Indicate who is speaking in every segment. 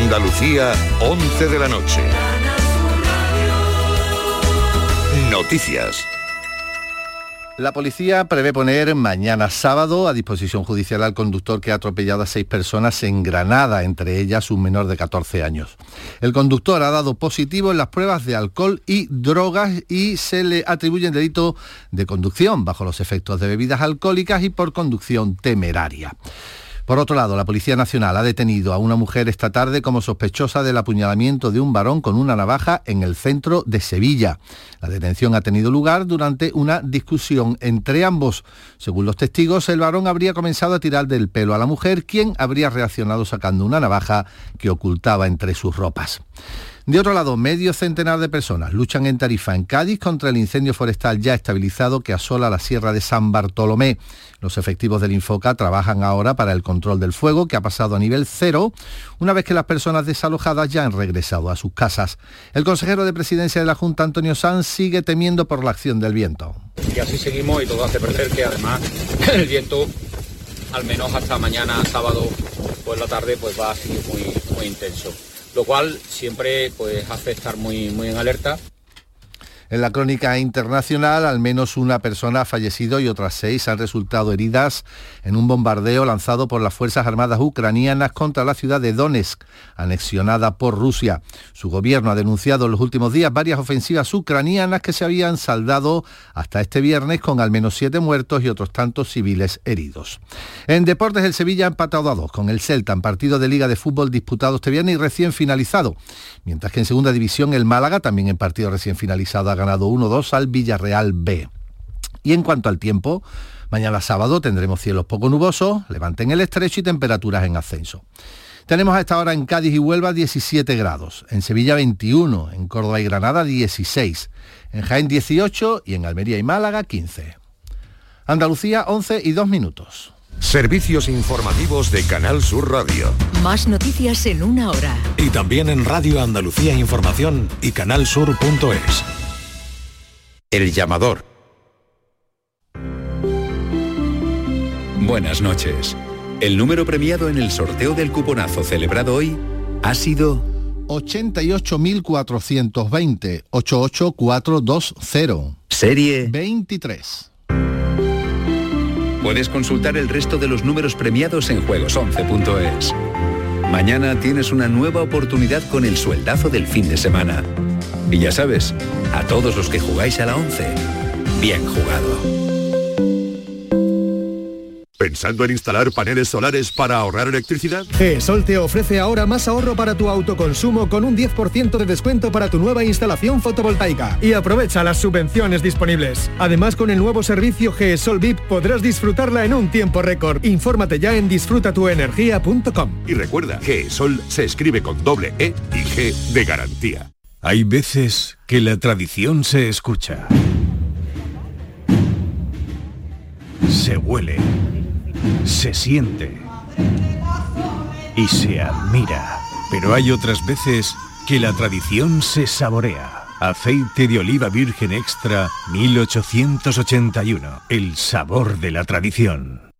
Speaker 1: Andalucía, 11 de la noche. Noticias.
Speaker 2: La policía prevé poner mañana sábado a disposición judicial al conductor que ha atropellado a seis personas en Granada, entre ellas un menor de 14 años. El conductor ha dado positivo en las pruebas de alcohol y drogas y se le atribuye el delito de conducción bajo los efectos de bebidas alcohólicas y por conducción temeraria. Por otro lado, la Policía Nacional ha detenido a una mujer esta tarde como sospechosa del apuñalamiento de un varón con una navaja en el centro de Sevilla. La detención ha tenido lugar durante una discusión entre ambos. Según los testigos, el varón habría comenzado a tirar del pelo a la mujer, quien habría reaccionado sacando una navaja que ocultaba entre sus ropas. De otro lado, medio centenar de personas luchan en Tarifa, en Cádiz, contra el incendio forestal ya estabilizado que asola la sierra de San Bartolomé. Los efectivos del Infoca trabajan ahora para el control del fuego, que ha pasado a nivel cero, una vez que las personas desalojadas ya han regresado a sus casas. El consejero de presidencia de la Junta, Antonio Sanz, sigue temiendo por la acción del viento.
Speaker 3: Y así seguimos y todo hace parecer que además el viento, al menos hasta mañana sábado por la tarde, pues va a seguir muy, muy intenso lo cual siempre pues, hace estar muy, muy en alerta.
Speaker 2: En la crónica internacional, al menos una persona ha fallecido y otras seis han resultado heridas en un bombardeo lanzado por las Fuerzas Armadas ucranianas contra la ciudad de Donetsk, anexionada por Rusia. Su gobierno ha denunciado en los últimos días varias ofensivas ucranianas que se habían saldado hasta este viernes con al menos siete muertos y otros tantos civiles heridos. En deportes, el Sevilla ha empatado a dos con el Celta en partido de Liga de Fútbol disputado este viernes y recién finalizado, mientras que en segunda división el Málaga, también en partido recién finalizado, ha ganado 1-2 al Villarreal B. Y en cuanto al tiempo, mañana sábado tendremos cielos poco nubosos, levanten el estrecho y temperaturas en ascenso. Tenemos a esta hora en Cádiz y Huelva 17 grados, en Sevilla 21, en Córdoba y Granada 16, en Jaén 18 y en Almería y Málaga 15. Andalucía 11 y 2 minutos.
Speaker 1: Servicios informativos de Canal Sur Radio.
Speaker 4: Más noticias en una hora.
Speaker 1: Y también en Radio Andalucía Información y canalsur.es. El llamador.
Speaker 5: Buenas noches. El número premiado en el sorteo del cuponazo celebrado hoy ha sido
Speaker 2: 88.420 88420.
Speaker 5: Serie
Speaker 2: 23.
Speaker 5: Puedes consultar el resto de los números premiados en juegos11.es. Mañana tienes una nueva oportunidad con el sueldazo del fin de semana. Y ya sabes, a todos los que jugáis a la 11, bien jugado.
Speaker 1: ¿Pensando en instalar paneles solares para ahorrar electricidad?
Speaker 6: GESOL te ofrece ahora más ahorro para tu autoconsumo con un 10% de descuento para tu nueva instalación fotovoltaica. Y aprovecha las subvenciones disponibles. Además, con el nuevo servicio GESOL VIP podrás disfrutarla en un tiempo récord. Infórmate ya en disfrutatuenergia.com.
Speaker 1: Y recuerda, GESOL se escribe con doble E y G de garantía.
Speaker 7: Hay veces que la tradición se escucha. Se huele se siente y se admira. Pero hay otras veces que la tradición se saborea. Aceite de oliva virgen extra 1881. El sabor de la tradición.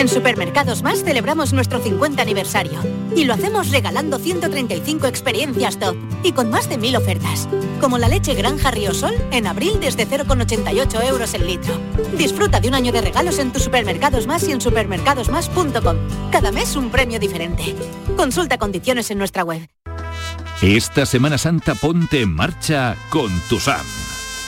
Speaker 8: En Supermercados Más celebramos nuestro 50 aniversario y lo hacemos regalando 135 experiencias top y con más de 1000 ofertas, como la leche Granja Sol en abril desde 0,88 euros el litro. Disfruta de un año de regalos en tus supermercados más y en supermercadosmás.com. Cada mes un premio diferente. Consulta condiciones en nuestra web.
Speaker 9: Esta Semana Santa ponte en marcha con tu SAM.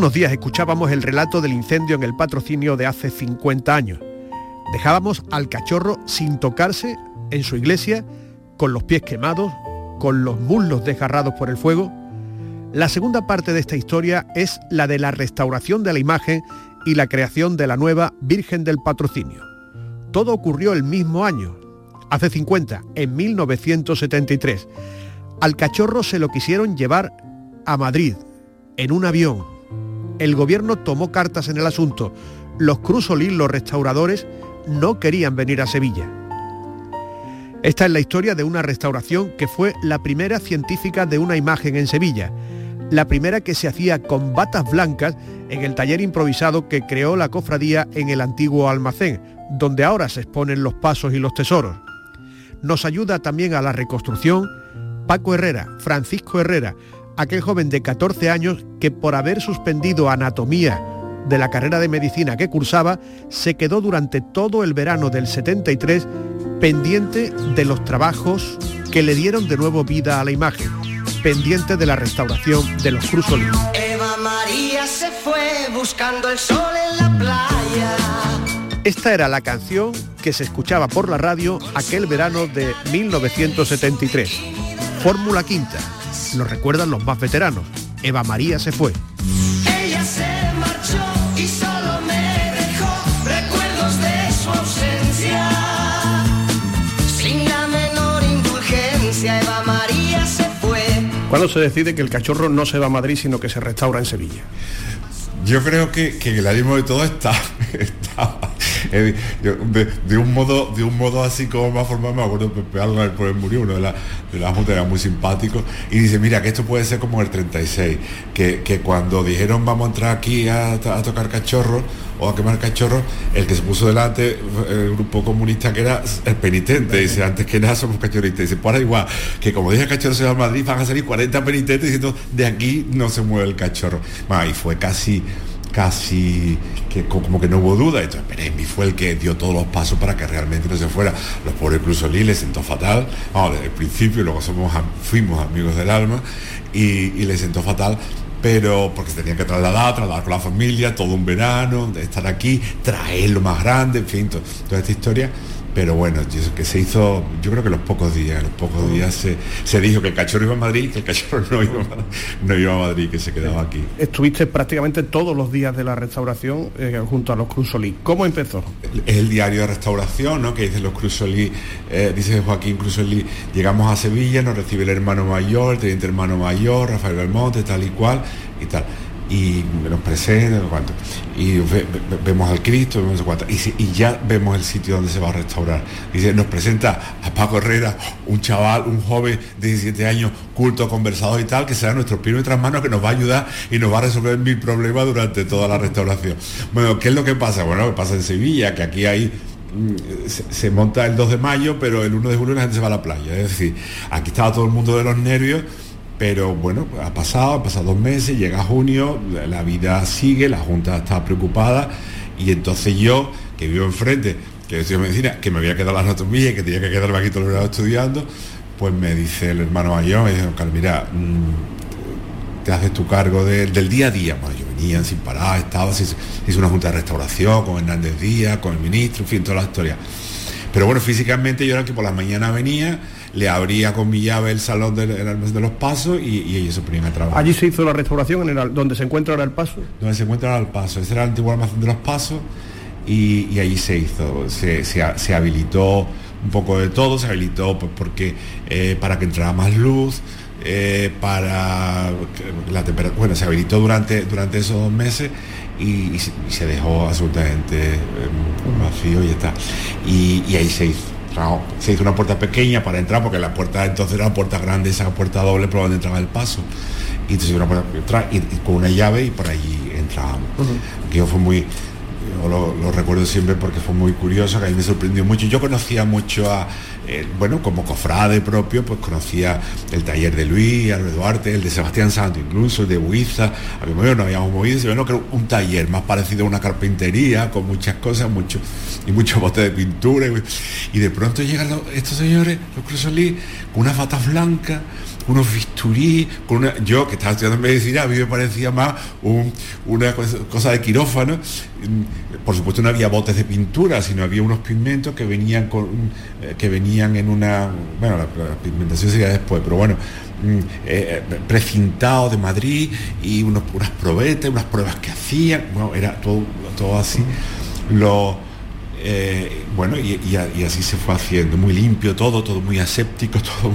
Speaker 10: Unos días escuchábamos el relato del incendio en el patrocinio de hace 50 años. Dejábamos al cachorro sin tocarse en su iglesia, con los pies quemados, con los muslos desgarrados por el fuego. La segunda parte de esta historia es la de la restauración de la imagen y la creación de la nueva Virgen del Patrocinio. Todo ocurrió el mismo año, hace 50, en 1973. Al cachorro se lo quisieron llevar a Madrid, en un avión. El gobierno tomó cartas en el asunto. Los Crusolín, los restauradores, no querían venir a Sevilla. Esta es la historia de una restauración que fue la primera científica de una imagen en Sevilla, la primera que se hacía con batas blancas en el taller improvisado que creó la cofradía en el antiguo almacén, donde ahora se exponen los pasos y los tesoros. Nos ayuda también a la reconstrucción Paco Herrera, Francisco Herrera, aquel joven de 14 años que por haber suspendido anatomía de la carrera de medicina que cursaba, se quedó durante todo el verano del 73 pendiente de los trabajos que le dieron de nuevo vida a la imagen, pendiente de la restauración de los crusolín.
Speaker 11: Eva María se fue buscando el sol en la playa.
Speaker 10: Esta era la canción que se escuchaba por la radio aquel verano de 1973. Fórmula Quinta. Lo recuerdan los más veteranos. Eva María se fue.
Speaker 11: Ella se marchó y solo me dejó recuerdos de su ausencia. Sin la menor indulgencia, Eva María se fue.
Speaker 10: ¿Cuándo se decide que el cachorro no se va a Madrid, sino que se restaura en Sevilla?
Speaker 12: Yo creo que, que el ánimo de todo está, está eh, de, un modo de un modo así como más formal me acuerdo Pepe Álvarez por el murió uno de la, de la junta era muy simpático y dice mira que esto puede ser como el 36 que, que cuando dijeron vamos a entrar aquí a, a tocar cachorro o a quemar cachorro. El que se puso delante el grupo comunista que era el penitente. Dice antes que nada somos cachorristas dice ahora igual que como dije cachorro se va a Madrid van a salir 40 penitentes diciendo de aquí no se mueve el cachorro y fue casi casi que como que no hubo duda. Entonces Peremi fue el que dio todos los pasos para que realmente no se fuera. Los pobres incluso Lee le sentó fatal, vamos, desde el principio, luego somos, fuimos amigos del alma y, y le sentó fatal pero porque tenían que trasladar, trasladar con la familia, todo un verano, estar aquí, traer lo más grande, en fin, to, toda esta historia pero bueno, que se hizo, yo creo que los pocos días, los pocos días se, se, dijo que el cachorro iba a Madrid, que el cachorro no iba, no iba a Madrid, que se quedaba aquí.
Speaker 10: Estuviste prácticamente todos los días de la restauración eh, junto a los Crusolí. ¿Cómo empezó?
Speaker 12: Es el diario de restauración, ¿no? Que dice los Crusolí, eh, dice Joaquín Crusolí, llegamos a Sevilla, nos recibe el hermano mayor, el teniente hermano mayor, Rafael Belmonte, tal y cual, y tal y nos presenta, no cuánto, y ve, ve, vemos al Cristo, vemos cuánto, y, ya vemos el sitio donde se va a restaurar. Dice, nos presenta a Paco Herrera, un chaval, un joven de 17 años, culto, conversador y tal, que será nuestro primo y nuestras manos que nos va a ayudar y nos va a resolver mil problemas durante toda la restauración. Bueno, ¿qué es lo que pasa? Bueno, que pasa en Sevilla, que aquí hay se, se, monta el 2 de mayo, pero el 1 de julio la gente se va a la playa. Es decir, aquí estaba todo el mundo de los nervios pero bueno, ha pasado, ha pasado dos meses, llega junio, la vida sigue, la Junta está preocupada y entonces yo, que vivo enfrente, que estudio medicina, que me voy a quedar la anatomía y que tenía que quedarme aquí todo el verano estudiando, pues me dice el hermano mayor, me dice, Carlos, mira, mmm, te haces tu cargo de, del día a día. Bueno, yo venía sin parar, estaba, hizo una junta de restauración con Hernández Díaz, con el ministro, en fin, toda la historia. Pero bueno, físicamente yo era que por la mañana venía, le abría con mi llave el salón del de, de los pasos y, y, ellos se ponían a trabajar.
Speaker 10: Allí se hizo la restauración en el, donde se encuentra ahora el paso.
Speaker 12: Donde se encuentra ahora el paso. Ese era el antiguo almacén de los pasos y, y allí se hizo, se, se, se, habilitó un poco de todo, se habilitó pues, porque eh, para que entrara más luz. Eh, para la temperatura, bueno, se habilitó durante, durante esos dos meses y, y, se, dejó absolutamente eh, vacío y está. Y, y ahí se hizo se hizo una puerta pequeña para entrar, porque la puerta entonces era una puerta grande, esa puerta doble por donde entraba el paso. Y entonces una puerta entrar, y, y, con una llave y por allí entrábamos. Uh -huh. Que fue muy, yo lo, lo, recuerdo siempre porque fue muy curioso, que a mí me sorprendió mucho. Yo conocía mucho a, eh, bueno, como cofrade propio, pues conocía el taller de Luis, Álvaro Duarte, el de Sebastián Santo, incluso el de Huiza. A mí bueno, no habíamos movido, sino que un taller más parecido a una carpintería, con muchas cosas, mucho, y muchos botes de pintura. Y, y de pronto llegan estos señores, los Crusolí, con unas batas blancas, unos bisturí, con una, yo que estaba estudiando medicina, a mí me parecía más una cosa de quirófano. Mm, por supuesto no había botes de pintura, sino había unos pigmentos que venían con eh, que venían en una. Bueno, la, pigmentación sería después, pero bueno. Mm, eh, precintados de Madrid y unos, unas probetas, unas pruebas que hacían, bueno, era todo, así. Lo, eh, bueno, y, así se fue haciendo, muy limpio todo, todo muy aséptico, todo.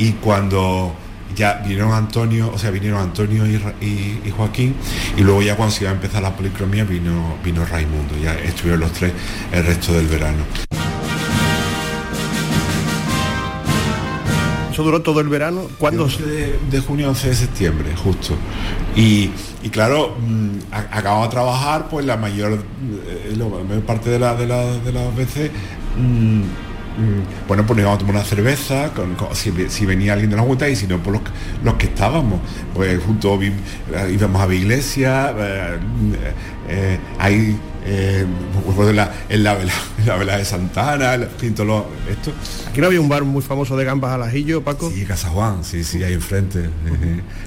Speaker 12: Y cuando ya vinieron Antonio, o sea, vinieron Antonio y, Joaquín, y luego ya cuando se iba a empezar la policromía vino, vino Raimundo, ya estuvieron los tres el resto del verano.
Speaker 10: Eso duró todo el verano. ¿Cuándo?
Speaker 12: De, de, junio a 11 de septiembre, justo. Y, claro, mm, acababa de trabajar, pues la mayor, eh, la mayor parte de, la, de, las veces. Mm, bueno, pues íbamos a tomar una cerveza, si, venía alguien de la Junta y si no, por pues los, que estábamos. Pues juntos íbamos a la iglesia, eh, eh, ahí eh, en la, en, la, vela, de Santana, el, todo esto.
Speaker 10: Aquí no había un bar muy famoso de gambas al ajillo, Paco.
Speaker 12: Sí, Casa Juan, sí, sí, ahí enfrente.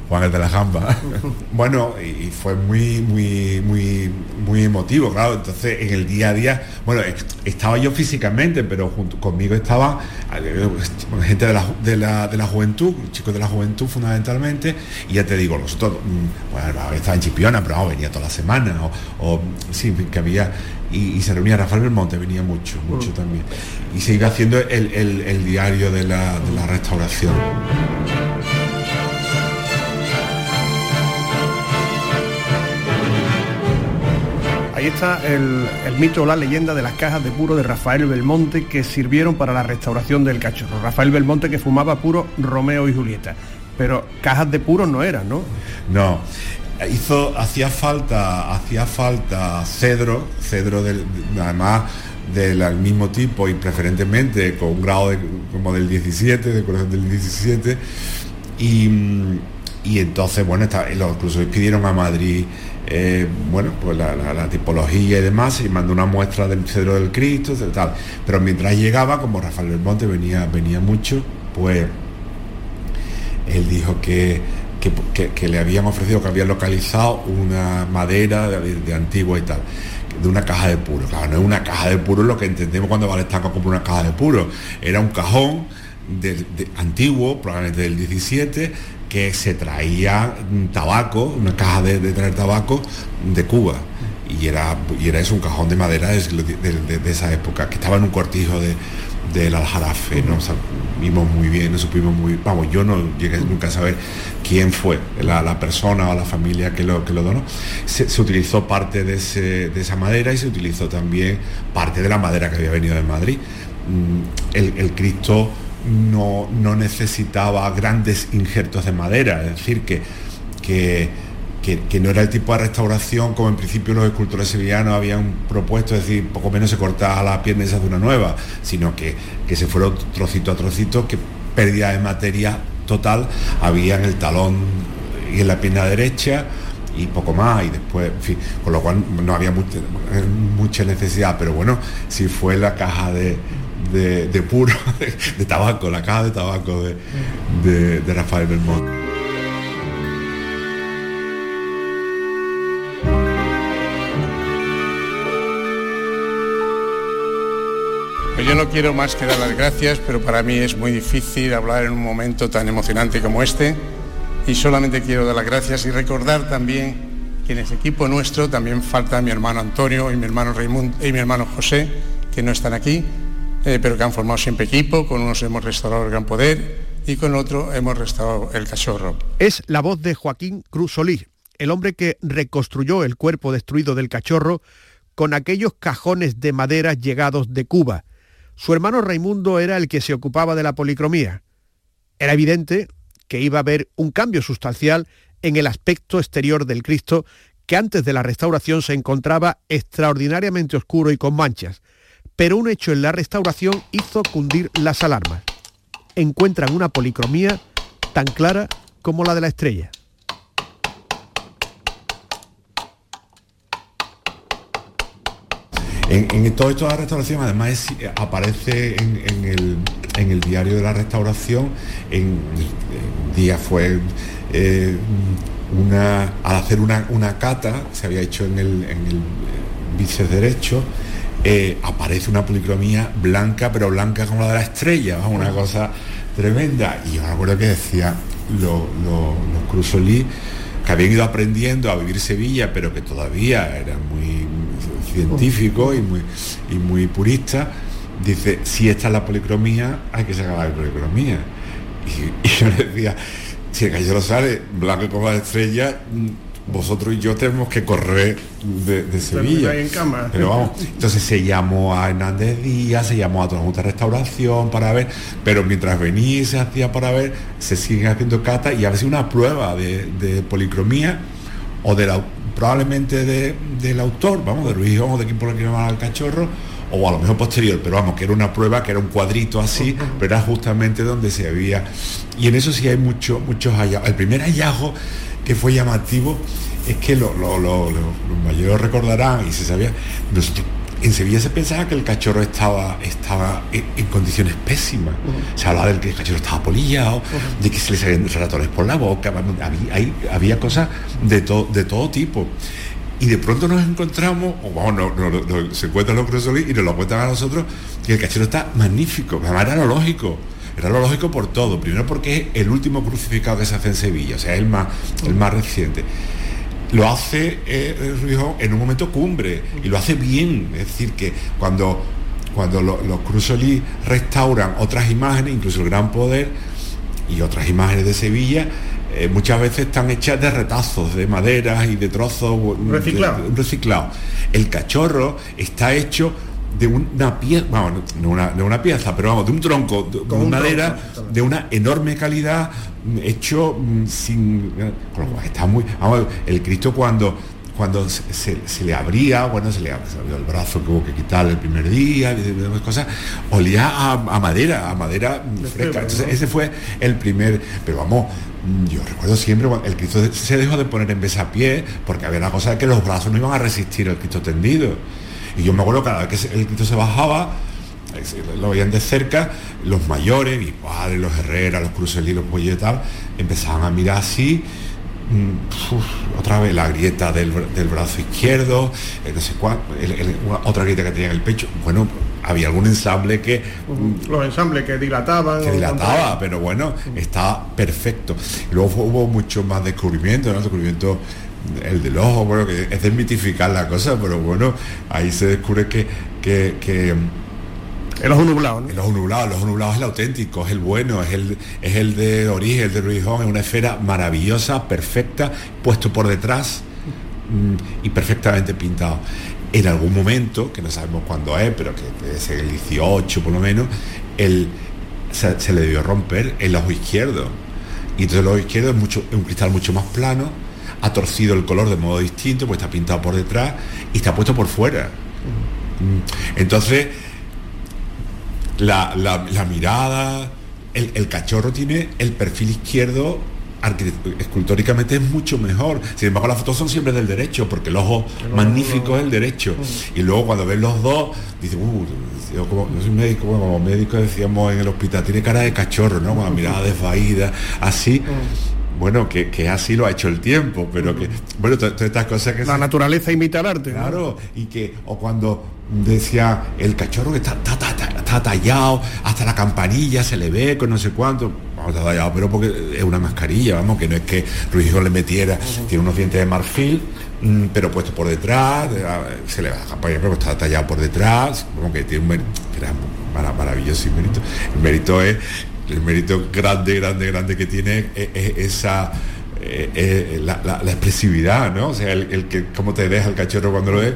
Speaker 12: Juan el de las gambas. bueno, y, fue muy, muy, muy, muy emotivo, claro. Entonces, en el día a día, bueno, estaba yo físicamente, pero junto conmigo estaba eh, gente de la, de la, de la juventud, chicos de la juventud fundamentalmente, y ya te digo, nosotros, mm, bueno, estaba en Chipiona, pero vamos, venía toda la semana, o, o sí, que había y, se reunía Rafael Belmonte, venía mucho, mucho mm. también. Y se iba haciendo el, diario de la, restauración.
Speaker 10: Ahí está el, el, mito o la leyenda de las cajas de puro de Rafael Belmonte que sirvieron para la restauración del cachorro. Rafael Belmonte que fumaba puro Romeo y Julieta. Pero cajas de puro no eran, ¿no?
Speaker 12: No, hizo, hacía falta, hacía falta cedro, cedro del, además del mismo tipo y preferentemente con un grado como del 17, de corazón del 17. Y, entonces, bueno, los incluso pidieron a Madrid, eh, bueno, pues la, tipología y demás, y mandó una muestra del cedro del Cristo, tal. Pero mientras llegaba, como Rafael del Monte venía, venía mucho, pues él dijo que que, le habían ofrecido, que habían localizado una madera de, antigua y tal de una caja de puro. Claro, no es una caja de puro lo que entendemos cuando vale estaca como una caja de puro. Era un cajón de, antiguo, probablemente del 17, que se traía tabaco, una caja de, traer tabaco de Cuba. Y era, y era eso, un cajón de madera de, esa época, que estaba en un cortijo de, del Aljarafe, ¿no? vimos muy bien, supimos muy, vamos, yo no llegué nunca a saber quién fue la, persona o la familia que lo, que lo donó. Se, utilizó parte de, esa madera y se utilizó también parte de la madera que había venido de Madrid. Mm, el, Cristo no, no, necesitaba grandes injertos de madera, es decir, que, que que, no era el tipo de restauración como en principio los escultores sevillanos habían propuesto, es decir, poco menos se cortaba la pierna y se hace una nueva, sino que, que se fueron trocito a trocito, que pérdida de materia total había en el talón y en la pierna derecha y poco más y después, en fin, con lo cual no había mucha, necesidad, pero bueno, si fue la caja de, de, puro, de, tabaco, la caja de tabaco de, de Rafael Belmont.
Speaker 13: Yo no quiero más que dar las gracias, pero para mí es muy difícil hablar en un momento tan emocionante como este. Y solamente quiero dar las gracias y recordar también que en ese equipo nuestro también falta mi hermano Antonio y mi hermano Raimundo y mi hermano José, que no están aquí, eh, pero que han formado siempre equipo. Con unos hemos restaurado el Gran Poder y con otro hemos restaurado el Cachorro.
Speaker 10: Es la voz de Joaquín Cruz Solís, el hombre que reconstruyó el cuerpo destruido del Cachorro con aquellos cajones de madera llegados de Cuba su hermano Raimundo era el que se ocupaba de la policromía. Era evidente que iba a haber un cambio sustancial en el aspecto exterior del Cristo que antes de la restauración se encontraba extraordinariamente oscuro y con manchas, pero un hecho en la restauración hizo cundir las alarmas. Encuentran una policromía tan clara como la de la estrella.
Speaker 12: En, todo esto de la restauración además aparece en, el, en el diario de la restauración, en, día fue eh, una, al hacer una, una cata, se había hecho en el, en el vice derecho, eh, aparece una policromía blanca, pero blanca como la de la estrella, una cosa tremenda. Y yo me acuerdo que decía lo- lo- los Crusolí que habían ido aprendiendo a vivir Sevilla, pero que todavía eran muy científicos y muy, y muy puristas. Dice, si esta es la policromía, hay que sacar la policromía. Y, y yo le decía, si el gallero sale blanco como la estrella, mm, vosotros y yo tenemos que correr de, de Sevilla.
Speaker 10: en cama.
Speaker 12: Pero vamos, entonces se llamó a Hernández Díaz, se llamó a toda la Junta de Restauración para ver, pero mientras venía se hacía para ver, se siguen haciendo catas y a veces una prueba de, de policromía o de la, probablemente de- del autor, vamos, de Ruiz o de quien por que llamaban al cachorro, o a lo mejor posterior, pero vamos, que era una prueba, que era un cuadrito así, pero era justamente donde se había. Y en eso sí hay mucho, muchos hallazgos. El primer hallazgo que fue llamativo es que lo- lo- lo- lo- los mayores recordarán y se sabía, nosotros en Sevilla se pensaba que el cachorro estaba, estaba en, en condiciones pésimas. Se hablaba del que el cachorro estaba polillado, de que se le salían ratones por la boca, había, hay- había cosas de, to- de todo tipo. Y de pronto nos encontramos, o vamos, no- no- no- se encuentran los Crusoe y nos lo cuentan a nosotros, que el cachorro está magnífico. Además era lo lógico. Era lo lógico por todo. Primero porque es el último crucificado que se hace en Sevilla, o sea, el más, el más reciente lo hace eh, Rujón en un momento cumbre y lo hace bien. Es decir, que cuando, cuando lo- los Crusolí restauran otras imágenes, incluso el Gran Poder y otras imágenes de Sevilla, eh, muchas veces están hechas de retazos, de maderas y de trozos de-
Speaker 10: Reciclado.
Speaker 12: de- reciclado. El cachorro está hecho de una pieza, vamos, no una, no una pieza, pero vamos, de un tronco de, de
Speaker 10: un
Speaker 12: madera
Speaker 10: tronco,
Speaker 12: de una enorme calidad, mm, hecho mm, sin. con lo cual está muy. Vamos, el Cristo cuando cuando se, se- se le abría, bueno, se le, abrió el brazo que hubo que quitar el primer día, de- cosas, olía a, a madera, a madera mm, fresca. Entonces, ese fue el primer, pero vamos, yo recuerdo siempre cuando el Cristo se dejó de poner en besapié, porque había la cosa de que los brazos no iban a resistir el Cristo tendido. Y yo me acuerdo cada vez que el Cristo se bajaba, lo veían de cerca, los mayores, mis padres, los Herrera, los Crucelí, los Puello y tal, empezaban a mirar así, mm, uf, otra vez la grieta del, del brazo izquierdo, eh, no sé cuál, el- el- una- otra grieta que tenía en el pecho. Bueno, había algún ensamble que mm,
Speaker 10: Los ensambles que dilataban.
Speaker 12: que dilataba, pero bueno, está perfecto. Y luego hubo mucho más descubrimiento, ¿no? Descubrimiento el del ojo, bueno, que es desmitificar la cosa, pero bueno, ahí se descubre que, que, que
Speaker 10: el ojo nublado, ¿no?
Speaker 12: El ojo nublado, el ojo nublado es el auténtico, es el bueno, es el, es el de origen, el de Ruijón, es una esfera maravillosa, perfecta, puesto por detrás mm, y perfectamente pintado. En algún momento, que no sabemos cuándo es, pero que ser el 18 por lo menos, el, se, se le debió romper el ojo izquierdo. Y entonces el ojo izquierdo es, mucho, es un cristal mucho más plano, ha torcido el color de modo distinto, pues está pintado por detrás y está puesto por fuera. Mm. Entonces, la, la- la mirada, el, el cachorro tiene el perfil izquierdo escultóricamente es mucho mejor. Sin embargo, las fotos son siempre del derecho, porque el ojo magnífico es el derecho. Y luego cuando ves los dos, dices, uh, yo, como, yo soy médico, bueno, como médico decíamos en el hospital, tiene cara de cachorro, ¿no? Con la mirada desvaída, así. Bueno, que, que así lo ha hecho el tiempo, pero que, bueno, to- todas estas cosas que
Speaker 10: La
Speaker 12: se-
Speaker 10: naturaleza imita el arte. ¿no?
Speaker 12: Claro, y que, o cuando decía el cachorro que está, está, está- está tallado, hasta la campanilla se le ve con no sé cuánto, vamos, está tallado, pero porque es una mascarilla, vamos, que no es que Ruiz le metiera, tiene unos dientes de marfil, mm, pero puesto por detrás, eh, se le ve la campaña, pero está tallado por detrás, como que tiene un mérito, que era mara- maravilloso y mérito. El mérito es, el mérito grande, grande, grande que tiene es, es esa eh, eh, la, la- la expresividad, ¿no? O sea, el, el que cómo te deja el cachorro cuando lo ves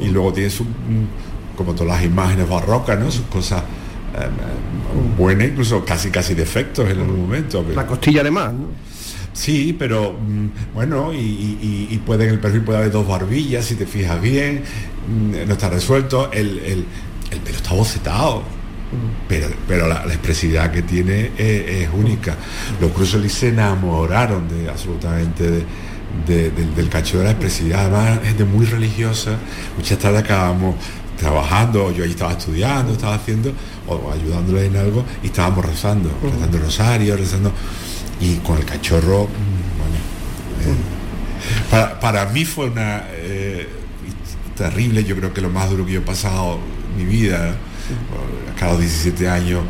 Speaker 12: y luego tiene su, mm, como todas las imágenes barrocas, ¿no? Sus cosas eh, buenas, incluso casi casi defectos en algún momento. pero-
Speaker 10: La costilla de más, ¿no?
Speaker 12: Sí, pero mm, bueno, y, y- y- y puede en el perfil puede haber dos barbillas, si te fijas bien, mm, no está resuelto, el, el- el pelo está bocetado. Pero, pero la, la expresividad que tiene es, es única. Los Crusoe se enamoraron de absolutamente de- de- del, del cacho de la expresividad, además gente muy religiosa. Muchas tardes acabamos trabajando, yo allí estaba estudiando, estaba haciendo, o ayudándole en algo, y estábamos rezando, rezando el rosario, rezando, y con el cachorro, bueno, eh, para, para mí fue una eh, terrible, yo creo que lo más duro que yo he pasado en mi vida, a cada 17 años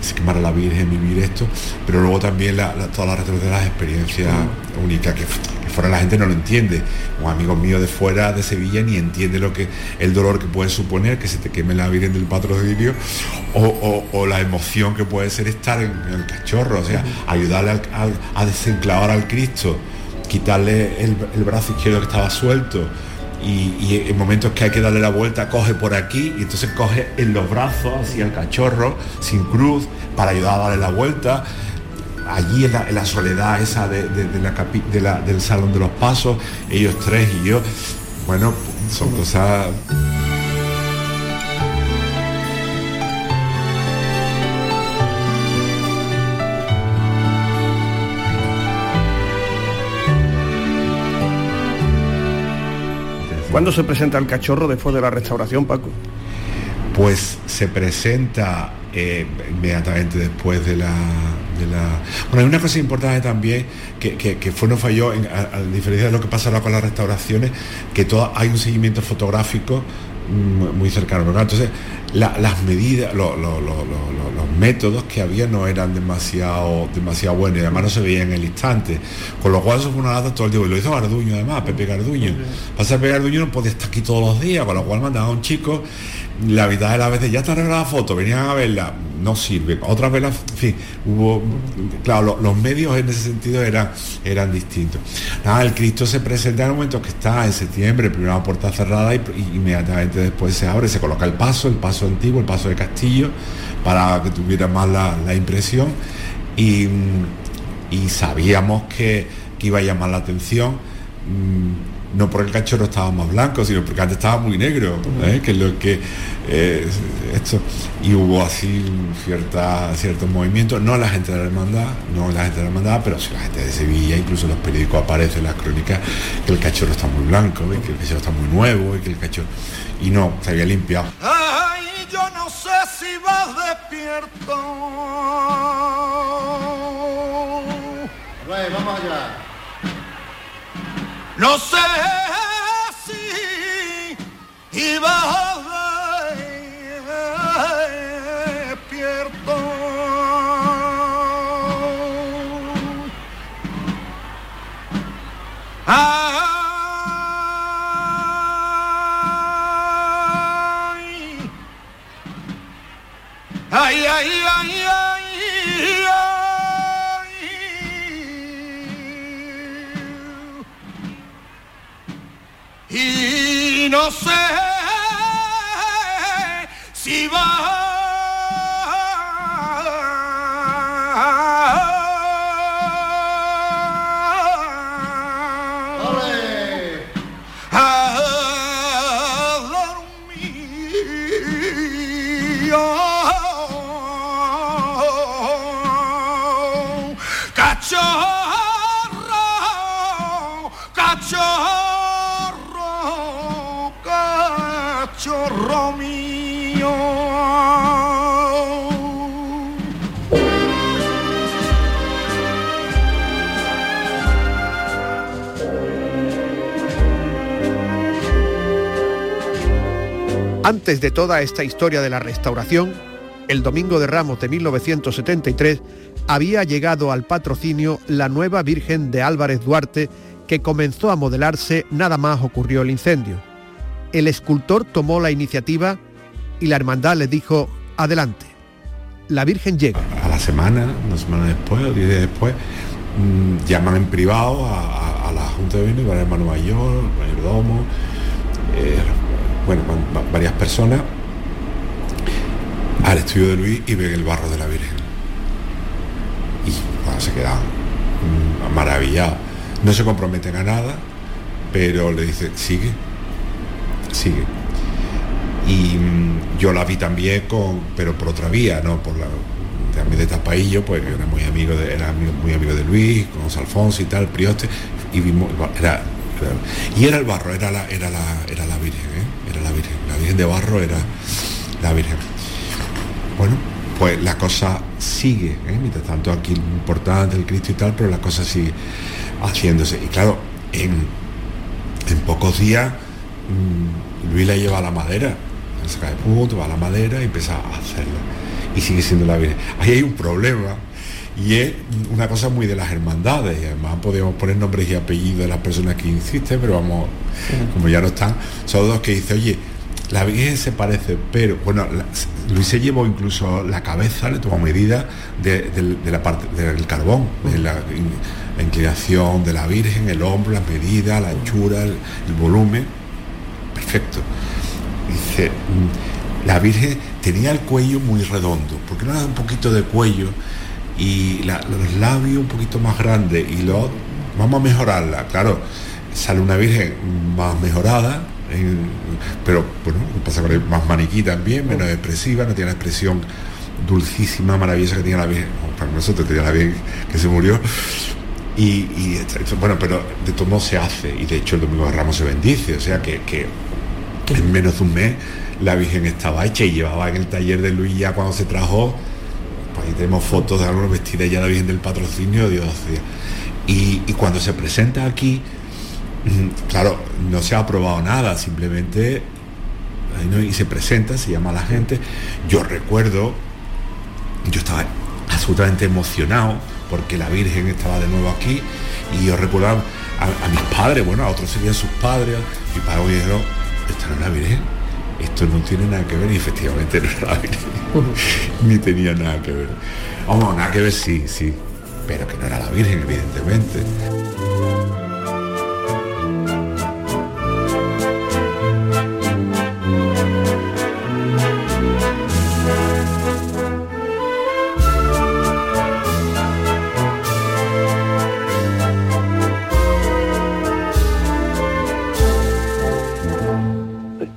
Speaker 12: se, quemara la Virgen, vivir esto, pero luego también la, la- toda la retrospectiva de las experiencias únicas que, que fuera la gente no lo entiende. Un amigo mío de fuera de Sevilla ni entiende lo que el dolor que puede suponer que se te queme la Virgen del patrocinio o, o- o la emoción que puede ser estar en, en el cachorro, o sea, ayudarle al- al- a desenclavar al Cristo, quitarle el, el brazo izquierdo que estaba suelto y, en momentos que hay que darle la vuelta coge por aquí y entonces coge en los brazos así al cachorro sin cruz para ayudar a darle la vuelta. Allí en la, soledad esa de la capi- de la- del salón de los pasos ellos tres y yo bueno son cosas
Speaker 10: ¿Cuándo se presenta el cachorro después de la restauración, Paco?
Speaker 12: pues se presenta eh, inmediatamente después de la, Bueno, hay una cosa importante también que, que, que fue no falló, en, a, diferencia de lo que pasa ahora con las restauraciones, que hay un seguimiento fotográfico muy cercano. Entonces, la- las medidas, lo- lo- lo- lo- lo- los métodos que había no eran demasiado, demasiado buenos y además no se veían en el instante. Con lo cual eso fue una lata todo el día. Y lo hizo Garduño además, Pepe Garduño. Pasa Pepe Garduño no podía estar aquí todos los días, con lo cual mandaba a un chico la mitad de las veces ya está la foto, venían a verla, no sirve, otras veces, en fin, hubo, claro, lo- los medios en ese sentido eran, eran distintos. Nada, el Cristo se presenta en el momento que está en septiembre, primera puerta cerrada y, inmediatamente después se abre, se coloca el paso, el paso antiguo, el paso de Castillo, para que tuviera más la, la impresión y, mm, y sabíamos que, que iba a llamar la atención. Mm, no porque el cachorro estaba más blanco, sino porque antes estaba muy negro, ¿eh? que es lo que eh, esto y hubo así cierta, ciertos movimientos, no la gente de la hermandad, no la gente de la hermandad, pero sí la gente de Sevilla, incluso en los periódicos aparece en las crónicas que el cachorro está muy blanco, y que el cachorro está muy nuevo, y que el cachorro y no, se había limpiado.
Speaker 11: Ay, yo no sé si vas despierto. vamos allá. No sé si ibas despierto. Ay.
Speaker 10: Antes de toda esta historia de la restauración, el Domingo de Ramos de 1973 había llegado al patrocinio la nueva Virgen de Álvarez Duarte que comenzó a modelarse nada más ocurrió el incendio. El escultor tomó la iniciativa y la hermandad le dijo, adelante. La Virgen llega.
Speaker 12: a la semana, una semana después o diez días después, mm, llaman en privado a, la Junta de Bienes, para el hermano mayor, el mayordomo, eh, bueno, van- va- varias personas, al estudio de Luis y ven el barro de la Virgen. Y se quedan mm, maravillados. No se comprometen a nada, pero le dicen, sigue, sigue y mm, yo la vi también con pero por otra vía no por la también de Tapaillo pues yo era muy amigo de era muy amigo de Luis con Alfonso y tal Prioste y vimos era- y era el barro era la era la era la Virgen ¿eh? La Virgen. La Virgen de Barro era la Virgen. Bueno, pues la cosa sigue, ¿eh? mientras tanto aquí lo importante el Cristo y tal, pero la cosa sigue haciéndose. Y claro, en, en pocos días mm, Luis la lleva la madera, saca de punto, va la madera y empieza a hacerla. Y sigue siendo la Virgen. Ahí hay un problema, y es una cosa muy de las hermandades, y además podemos poner nombres y apellidos de las personas que insisten, pero vamos, como ya no están, son dos que dice, oye, la Virgen se parece, pero bueno, Luis se llevó incluso la cabeza, le tomó medida de, la parte del carbón, de la, inclinación de la Virgen, el hombro, la medida, la anchura, el, volumen. Perfecto. Dice, mm, la Virgen tenía el cuello muy redondo, porque no era un poquito de cuello y los labios un poquito más grandes y lo vamos a mejorarla. Claro, sale una Virgen más mejorada, pero bueno, pasa con más maniquí también, menos expresiva, no tiene la expresión dulcísima, maravillosa que tenía la Virgen, para nosotros tenía la Virgen que se murió. Y, bueno, pero de todo modo se hace, y de hecho el domingo de Ramos se bendice, o sea que, en menos de un mes la Virgen estaba hecha y llevaba en el taller de Luis ya cuando se trajo, pues ahí tenemos fotos de algunos vestidos ya la Virgen del patrocinio, Dios y, y cuando se presenta aquí, claro, no se ha aprobado nada, simplemente y se presenta, se llama a la gente. Yo recuerdo, yo estaba absolutamente emocionado porque la Virgen estaba de nuevo aquí y yo recuerdo a, mis padres, bueno, a otros serían sus padres, mi padre me dijeron, esta no es la Virgen, esto no tiene nada que ver y efectivamente no era la Virgen, ni tenía nada que ver. Vamos, nada que ver, sí, sí, pero que no era la Virgen, evidentemente.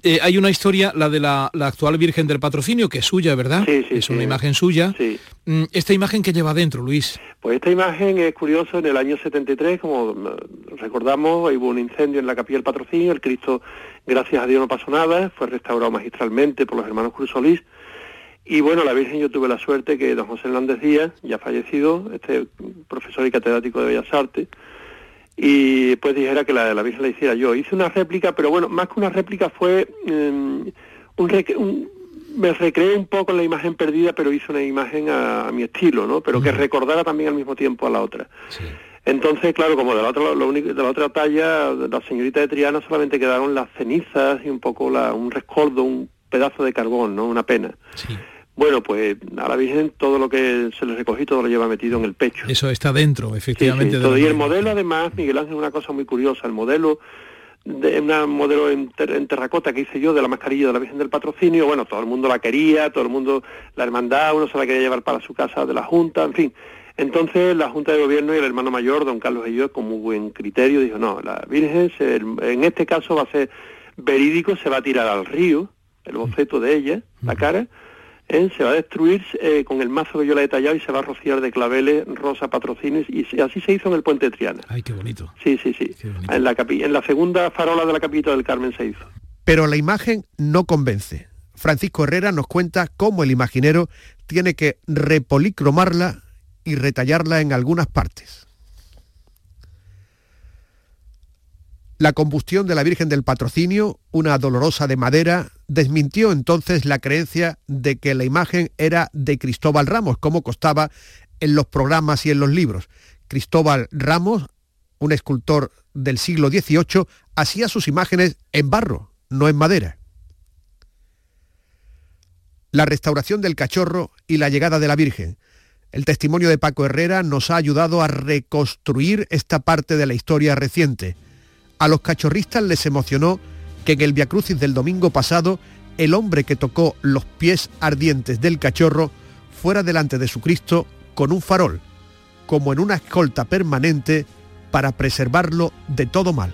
Speaker 14: Eh, hay una historia, la de la, actual Virgen del Patrocinio, que es suya, ¿verdad?
Speaker 15: Sí, sí,
Speaker 14: es una imagen suya.
Speaker 15: Sí.
Speaker 14: Mm, ¿Esta imagen que lleva dentro, Luis?
Speaker 15: Pues esta imagen es curioso, en el año 73, como recordamos, hubo un incendio en la capilla del Patrocinio, el Cristo, gracias a Dios, no pasó nada, fue restaurado magistralmente por los hermanos Cruz Solís, y bueno, la Virgen yo tuve la suerte que don José Hernández Díaz, ya fallecido, este profesor y catedrático de Bellas Artes, y pues dijera que la de la Virgen la hiciera yo. Hice una réplica, pero bueno, más que una réplica fue em, un, me recreé un poco en la imagen perdida, pero hice una imagen a, mi estilo, ¿no? Pero que recordara también al mismo tiempo a la otra. Entonces, claro, como de la otra, lo único, de la otra talla, de la señorita de Triana solamente quedaron las cenizas y un poco la, un rescoldo, un pedazo de carbón, ¿no? Una pena. Bueno, pues a la Virgen todo lo que se le recogí, todo lo lleva metido en el pecho.
Speaker 14: Eso está dentro, efectivamente.
Speaker 15: todo. Y el modelo, además, Miguel Ángel, una cosa muy curiosa, el modelo de una modelo en, terracota que hice yo de la mascarilla de la Virgen del Patrocinio, bueno, todo el mundo la quería, todo el mundo, la hermandad, uno se la quería llevar para su casa de la Junta, en fin. Entonces la Junta de Gobierno y el hermano mayor, don Carlos y yo, con muy buen criterio, dijo, no, la Virgen en este caso va a ser verídico, se va a tirar al río, el boceto de ella, la cara, ¿eh? se va a destruir eh, con el mazo que yo le he detallado y se va a rociar de claveles, rosa, patrocines y así se hizo en el puente Triana.
Speaker 14: Ay, qué bonito.
Speaker 15: Sí, sí, sí. En la, en la segunda farola de la capilla del Carmen se hizo.
Speaker 10: Pero la imagen no convence. Francisco Herrera nos cuenta cómo el imaginero tiene que repolicromarla y retallarla en algunas partes. La combustión de la Virgen del Patrocinio, una dolorosa de madera, desmintió entonces la creencia de que la imagen era de Cristóbal Ramos, como costaba en los programas y en los libros. Cristóbal Ramos, un escultor del siglo XVIII, hacía sus imágenes en barro, no en madera. La restauración del cachorro y la llegada de la Virgen. El testimonio de Paco Herrera nos ha ayudado a reconstruir esta parte de la historia reciente a los cachorristas les emocionó que en el Viacrucis del domingo pasado el hombre que tocó los pies ardientes del cachorro fuera delante de su Cristo con un farol, como en una escolta permanente para preservarlo de todo mal.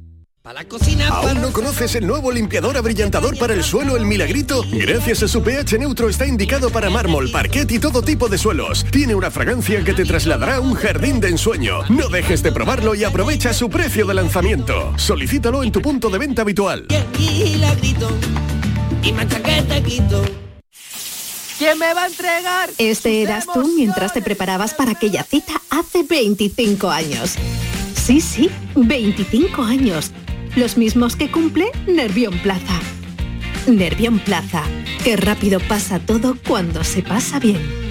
Speaker 16: ¿Aún no conoces el nuevo limpiador abrillantador para el suelo El Milagrito? Gracias a su pH neutro está indicado para mármol, parquet y todo tipo de suelos. Tiene una fragancia que te trasladará a un jardín de ensueño. No dejes de probarlo y aprovecha su precio de lanzamiento. Solicítalo en tu punto de venta habitual.
Speaker 11: y ¿Quién me va a entregar?
Speaker 17: Este eras tú mientras te preparabas para aquella cita hace 25 años. Sí, sí, 25 años. Los mismos que cumple Nervión Plaza. Nervión Plaza. Qué rápido pasa todo cuando se pasa bien.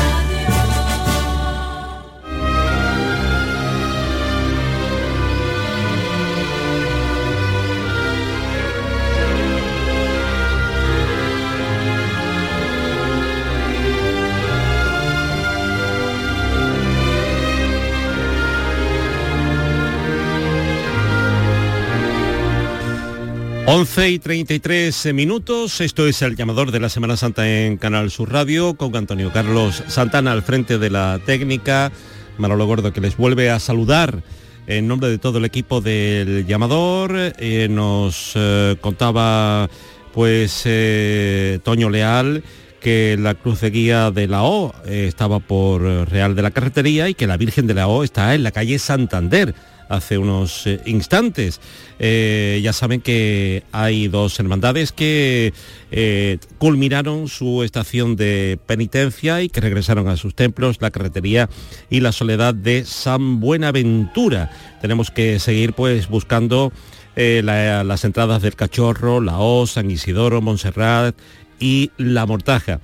Speaker 18: Once y 33 minutos, esto es el llamador de la Semana Santa en Canal Sur Radio, con Antonio Carlos Santana al frente de la técnica, Manolo Gordo que les vuelve a saludar en nombre de todo el equipo del llamador, eh, nos eh, contaba pues eh, Toño Leal que la cruz de guía de la O estaba por Real de la Carretería y que la Virgen de la O está en la calle Santander hace unos eh, instantes. Eh, ya saben que hay dos hermandades que eh, culminaron su estación de penitencia y que regresaron a sus templos, la carretería y la soledad de San Buenaventura. Tenemos que seguir pues buscando la- las entradas del Cachorro, la O, San Isidoro, Montserrat y La Mortaja.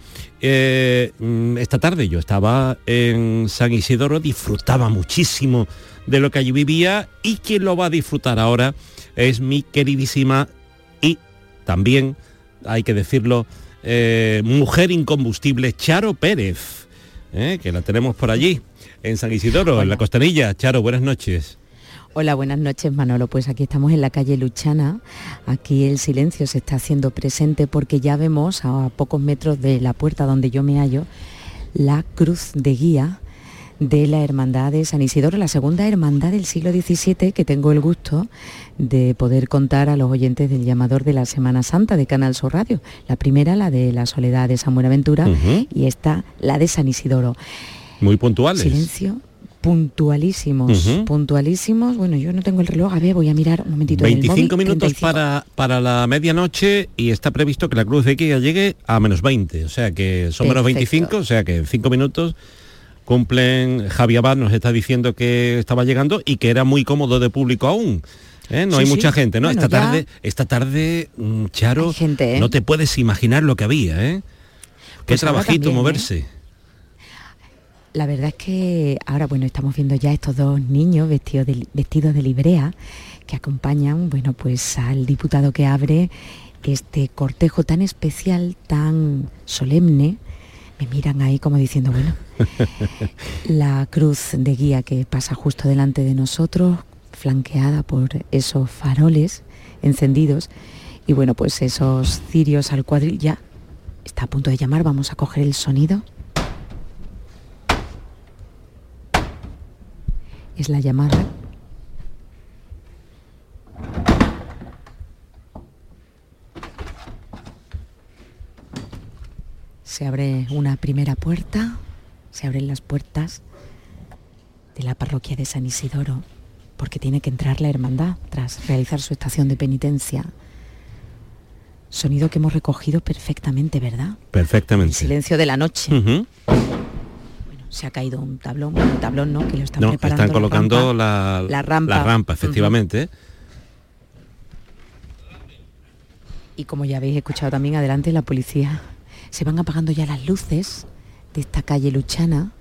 Speaker 18: Mm, esta tarde yo estaba en San Isidoro, disfrutaba muchísimo de lo que allí vivía y quien lo va a disfrutar ahora es mi queridísima y también, hay que decirlo, eh, mujer incombustible Charo Pérez, eh, que la tenemos por allí, en San Isidoro, en la Costanilla. Charo, buenas noches.
Speaker 19: Hola, buenas noches Manolo. Pues aquí estamos en la calle Luchana. Aquí el silencio se está haciendo presente porque ya vemos a pocos metros de la puerta donde yo me hallo la cruz de guía de la Hermandad de San Isidoro, la segunda hermandad del siglo XVII que tengo el gusto de poder contar a los oyentes del llamador de la Semana Santa de Canal Sur Radio. La primera, la de la Soledad de San Buenaventura, y esta, la de San Isidoro.
Speaker 18: Muy puntuales.
Speaker 19: Silencio, puntualísimos, puntualísimos. Bueno, yo no tengo el reloj, a ver, voy a mirar un momentito. en el
Speaker 18: 25
Speaker 19: móvil,
Speaker 18: minutos
Speaker 19: 35.
Speaker 18: para, para la medianoche y está previsto que la cruz de guía llegue a menos 20, o sea que son menos
Speaker 19: Perfecto.
Speaker 18: 25, o sea que en 5 minutos cumplen, Javi Abad nos está diciendo que estaba llegando y que era muy cómodo de público aún. ¿eh? No
Speaker 19: Sí,
Speaker 18: hay
Speaker 19: sí.
Speaker 18: mucha gente, ¿no?
Speaker 19: Bueno,
Speaker 18: esta
Speaker 19: ya-
Speaker 18: tarde, esta tarde, mm, Charo,
Speaker 19: gente, ¿eh?
Speaker 18: no te puedes imaginar lo que había, ¿eh? Qué
Speaker 19: Pues
Speaker 18: trabajito
Speaker 19: también, ¿eh?
Speaker 18: moverse.
Speaker 19: La verdad es que ahora, bueno, estamos viendo ya estos dos niños vestidos de, vestidos de librea que acompañan, bueno, pues al diputado que abre este cortejo tan especial, tan solemne. Me miran ahí como diciendo, bueno, la cruz de guía que pasa justo delante de nosotros, flanqueada por esos faroles encendidos y bueno, pues esos cirios al cuadril ya está a punto de llamar, vamos a coger el sonido. Es la llamada. Se abre una primera puerta, se abren las puertas de la parroquia de San Isidoro, porque tiene que entrar la hermandad tras realizar su estación de penitencia. Sonido que hemos recogido perfectamente, ¿verdad?
Speaker 18: Perfectamente.
Speaker 19: Silencio de la noche. Se ha caído un tablón, bueno, un tablón no, que lo están
Speaker 18: No,
Speaker 19: preparando.
Speaker 18: están
Speaker 19: la
Speaker 18: colocando
Speaker 19: rampa.
Speaker 18: la,
Speaker 19: la rampa.
Speaker 18: la rampa,
Speaker 19: Ujú.
Speaker 18: efectivamente.
Speaker 19: Y como ya habéis escuchado también adelante, la policía se van apagando ya las luces de esta calle Luchana,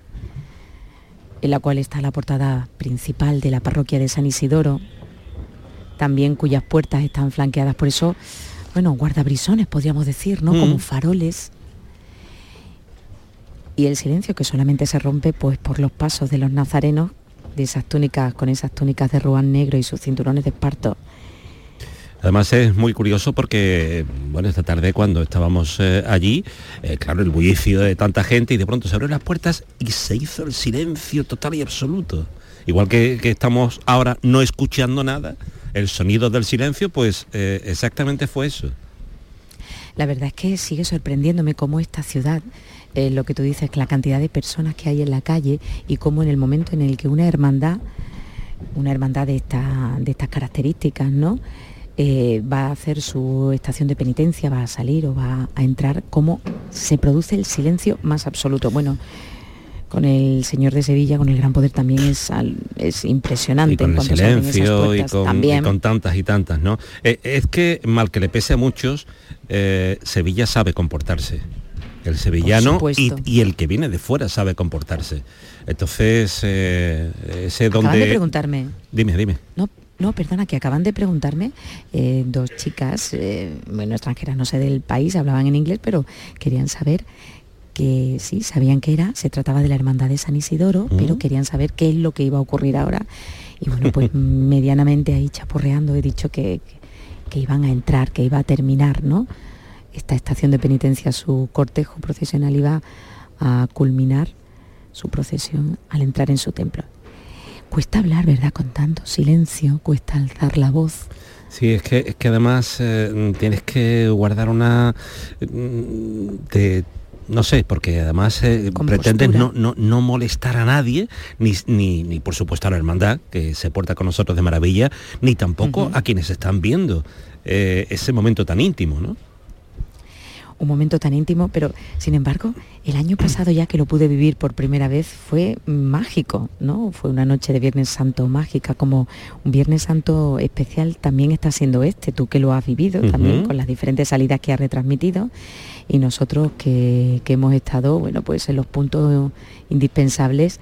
Speaker 19: en la cual está la portada principal de la parroquia de San Isidoro, también cuyas puertas están flanqueadas por eso, bueno, guardabrisones podríamos decir, ¿no?
Speaker 20: Mm.
Speaker 19: Como faroles. Y el silencio que solamente se rompe pues por los pasos de los nazarenos, de esas túnicas, con esas túnicas de ruán negro y sus cinturones de esparto.
Speaker 18: Además es muy curioso porque, bueno, esta tarde cuando estábamos eh, allí, eh, claro, el bullicio de tanta gente y de pronto se abrieron las puertas y se hizo el silencio total y absoluto. Igual que, que estamos ahora no escuchando nada, el sonido del silencio, pues eh, exactamente fue eso.
Speaker 19: La verdad es que sigue sorprendiéndome cómo esta ciudad, lo que tú dices, la cantidad de personas que hay en la calle y cómo en el momento en el que una hermandad, una hermandad de, esta- de estas características, ¿no? Eh, va a hacer su estación de penitencia, va a salir o va a entrar, cómo se produce el silencio más absoluto. Bueno, con el señor de Sevilla, con el gran poder también es, al- es impresionante
Speaker 18: y con
Speaker 19: en
Speaker 18: el silencio y con, y
Speaker 19: también.
Speaker 18: con tantas y tantas, ¿no? Eh, es que, mal que le pese a muchos, eh, Sevilla sabe comportarse. El sevillano y, el que viene de fuera sabe comportarse. Entonces, eh, ese donde...
Speaker 19: De preguntarme,
Speaker 18: Dime, dime.
Speaker 19: No, no, perdona, que acaban de preguntarme eh, dos chicas, eh, bueno, extranjeras, no sé del país, hablaban en inglés, pero querían saber que sí, sabían que era, se trataba de la Hermandad de San Isidoro, pero querían saber qué es lo que iba a ocurrir ahora. Y bueno, pues medianamente ahí chaporreando he dicho que, que- que iban a entrar, que iba a terminar, ¿no? Esta estación de penitencia, su cortejo procesional iba a culminar su procesión al entrar en su templo. Cuesta hablar, ¿verdad? Con tanto silencio, cuesta alzar la voz.
Speaker 18: Sí, es que, es que además eh, tienes que guardar una... mm, de- no sé, porque además eh, pretendes no, no, no molestar a nadie, ni, ni, ni, por supuesto a la hermandad, que se porta con nosotros de maravilla, ni tampoco a quienes están viendo eh, ese momento tan íntimo, ¿no?
Speaker 19: Un momento tan íntimo, pero sin embargo, el año pasado ya que lo pude vivir por primera vez fue mágico, ¿no? Fue una noche de Viernes Santo mágica, como un Viernes Santo especial también está siendo este, tú que lo has vivido también con las diferentes salidas que has retransmitido y nosotros que, que hemos estado, bueno, pues en los puntos indispensables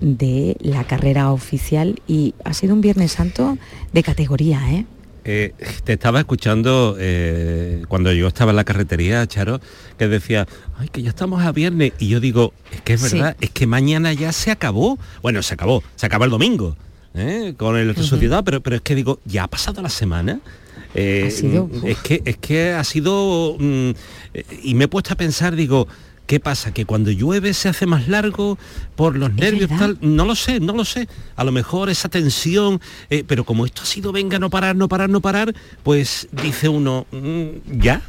Speaker 19: de la carrera oficial y ha sido un Viernes Santo de categoría, ¿eh?
Speaker 18: Eh, te estaba escuchando eh, cuando yo estaba en la carretería, Charo, que decía, ay, que ya estamos a viernes. Y yo digo, es que es
Speaker 19: Sí.
Speaker 18: verdad, es que mañana ya se acabó. Bueno, se acabó, se acaba el domingo, ¿eh? con el resucitado, pero, pero es que digo, ya ha pasado la semana. Eh,
Speaker 19: Ha sido,
Speaker 18: mm, es que es que ha sido mm, y me he puesto a pensar digo ¿Qué pasa? ¿Que cuando llueve se hace más largo por los nervios? Tal? No lo sé, no lo sé. A lo mejor esa tensión, eh, pero como esto ha sido venga, no parar, no parar, no parar, pues dice uno, mm, ya.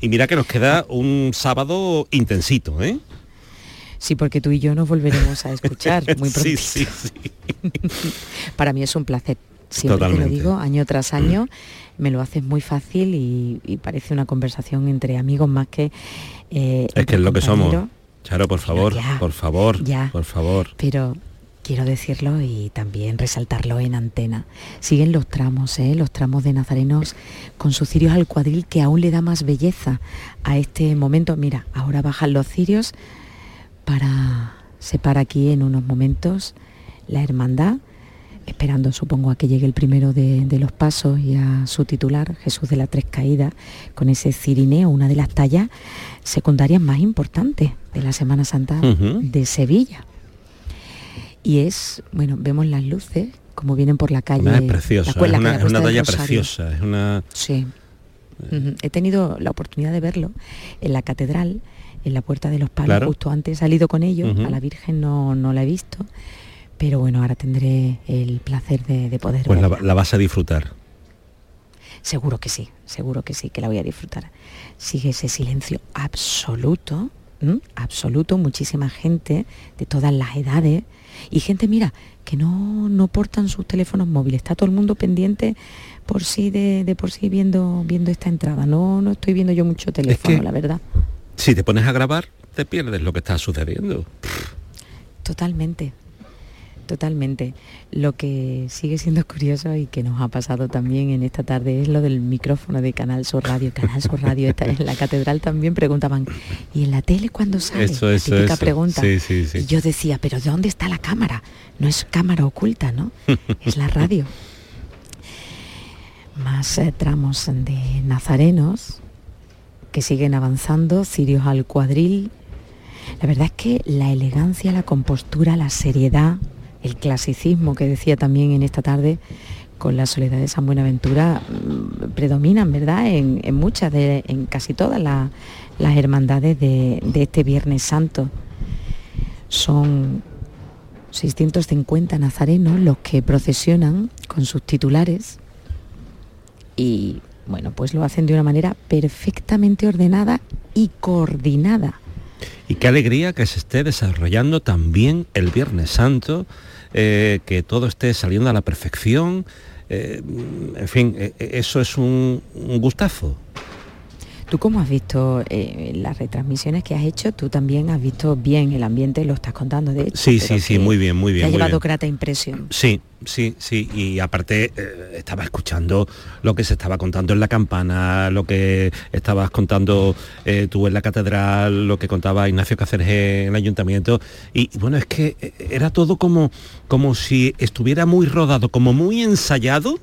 Speaker 18: Y mira que nos queda un sábado intensito, ¿eh?
Speaker 19: Sí, porque tú y yo nos volveremos a escuchar muy pronto.
Speaker 18: sí, sí, sí.
Speaker 19: Para mí es un placer. Siempre te
Speaker 18: Totalmente.
Speaker 19: lo digo, año tras año, me lo haces muy fácil y, y parece una conversación entre amigos más que... eh,
Speaker 18: Es que es lo que somos. Charo, por favor,
Speaker 19: ya,
Speaker 18: por favor,
Speaker 19: ya.
Speaker 18: por favor.
Speaker 19: Pero quiero decirlo y también resaltarlo en antena. Siguen los tramos, ¿eh? los tramos de nazarenos con sus cirios al cuadril que aún le da más belleza a este momento. Mira, ahora bajan los cirios para separar aquí en unos momentos la hermandad, esperando supongo a que llegue el primero de, de los pasos y a su titular, Jesús de las Tres Caídas, con ese cirineo, una de las tallas secundarias más importantes de la Semana Santa de Sevilla. Y es, bueno, vemos las luces como vienen por la calle.
Speaker 18: Además, es preciosa,
Speaker 19: la
Speaker 18: es una, es talla preciosa, es una...
Speaker 19: Sí. He tenido la oportunidad de verlo en la catedral, en la Puerta de los Palos,
Speaker 18: Claro.
Speaker 19: justo antes he salido con ellos, a la Virgen no, no la he visto, pero bueno, ahora tendré el placer de, de poder
Speaker 18: Pues la,
Speaker 19: verla.
Speaker 18: la vas a disfrutar.
Speaker 19: Seguro que sí, seguro que sí, que la voy a disfrutar. Sigue ese silencio absoluto, ¿m? absoluto, muchísima gente de todas las edades y gente, mira, que no, no portan sus teléfonos móviles, está todo el mundo pendiente por sí de, de por sí viendo, viendo esta entrada. No, no estoy viendo yo mucho teléfono,
Speaker 18: que-
Speaker 19: la verdad.
Speaker 18: Si te pones a grabar, te pierdes lo que está sucediendo.
Speaker 19: Totalmente, totalmente. Lo que sigue siendo curioso y que nos ha pasado también en esta tarde es lo del micrófono de Canal Sur Radio. Canal Sur Radio está en la catedral también preguntaban, ¿y en la tele cuándo sale?
Speaker 18: Eso,
Speaker 19: La
Speaker 18: eso,
Speaker 19: típica
Speaker 18: eso.
Speaker 19: pregunta.
Speaker 18: Sí, sí, sí.
Speaker 19: Y yo decía, ¿pero de dónde está la cámara? No es cámara oculta, ¿no? es la radio. Más eh, tramos de nazarenos que siguen avanzando, cirios al cuadril. La verdad es que la elegancia, la compostura, la seriedad, el clasicismo que decía también en esta tarde con la soledad de San Buenaventura mm, predominan, ¿verdad? En, muchas, de, en casi todas la- las hermandades de, de este Viernes Santo. Son 650 nazarenos los que procesionan con sus titulares y bueno, pues lo hacen de una manera perfectamente ordenada y coordinada.
Speaker 18: Y qué alegría que se esté desarrollando también el Viernes Santo, eh, que todo esté saliendo a la perfección. eh, en fin, eh, eso es un, un gustazo.
Speaker 19: ¿Tú cómo has visto eh, las retransmisiones que has hecho? Tú también has visto bien el ambiente, lo estás contando de hecho.
Speaker 18: Sí, sí, sí, muy bien, muy bien.
Speaker 19: Te ha llevado
Speaker 18: bien.
Speaker 19: grata impresión.
Speaker 18: Sí, sí, sí. Y aparte eh, estaba escuchando lo que se estaba contando en la campana, lo que estabas contando eh, tú en la catedral, lo que contaba Ignacio Cáceres en el ayuntamiento. Y, bueno, es que era todo como, como si estuviera muy rodado, como muy ensayado.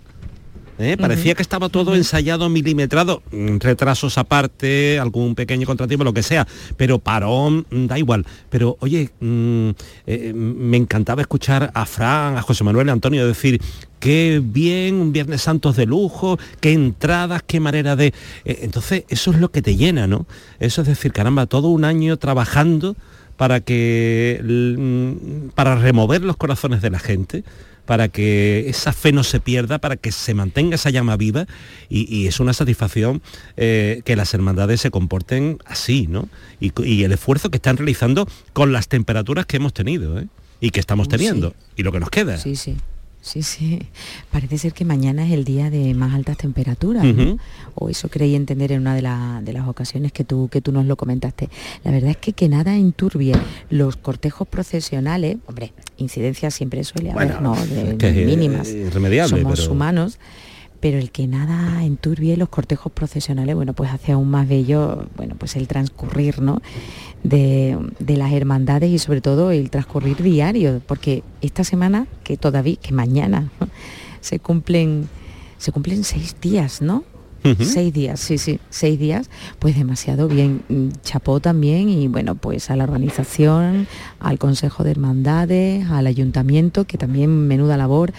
Speaker 18: ¿Eh? Parecía que estaba todo ensayado, milimetrado, retrasos aparte, algún pequeño contratiempo, lo que sea, pero parón, mm, da igual. Pero oye, mm, eh, me encantaba escuchar a Fran, a José Manuel, a Antonio decir, qué bien, un Viernes Santos de lujo, qué entradas, qué manera de... eh, entonces, eso es lo que te llena, ¿no? Eso es decir, caramba, todo un año trabajando para que mm, para remover los corazones de la gente para que esa fe no se pierda, para que se mantenga esa llama viva y, y es una satisfacción eh, que las hermandades se comporten así, ¿no? Y, el esfuerzo que están realizando con las temperaturas que hemos tenido ¿eh? y que estamos teniendo y lo que nos queda.
Speaker 19: Sí, sí. Sí, sí. Parece ser que mañana es el día de más altas temperaturas, ¿no? O eso creí entender en una de, la- de las ocasiones que tú, que tú nos lo comentaste. La verdad es que que nada enturbie los cortejos procesionales, hombre, incidencias siempre suele haber,
Speaker 18: Bueno,
Speaker 19: ¿no? De-
Speaker 18: es que es
Speaker 19: mínimas.
Speaker 18: irremediable,
Speaker 19: Somos
Speaker 18: pero-
Speaker 19: humanos. Pero el que nada enturbie los cortejos procesionales, bueno, pues hace aún más bello, bueno, pues el transcurrir, ¿no? De, de las hermandades y sobre todo el transcurrir diario, porque esta semana, que todavía, que mañana, ¿no? se cumplen, se cumplen seis días, ¿no? Seis días, sí, sí, seis días, pues demasiado bien. Chapó también y bueno, pues a la organización, al Consejo de Hermandades, al Ayuntamiento, que también menuda labor.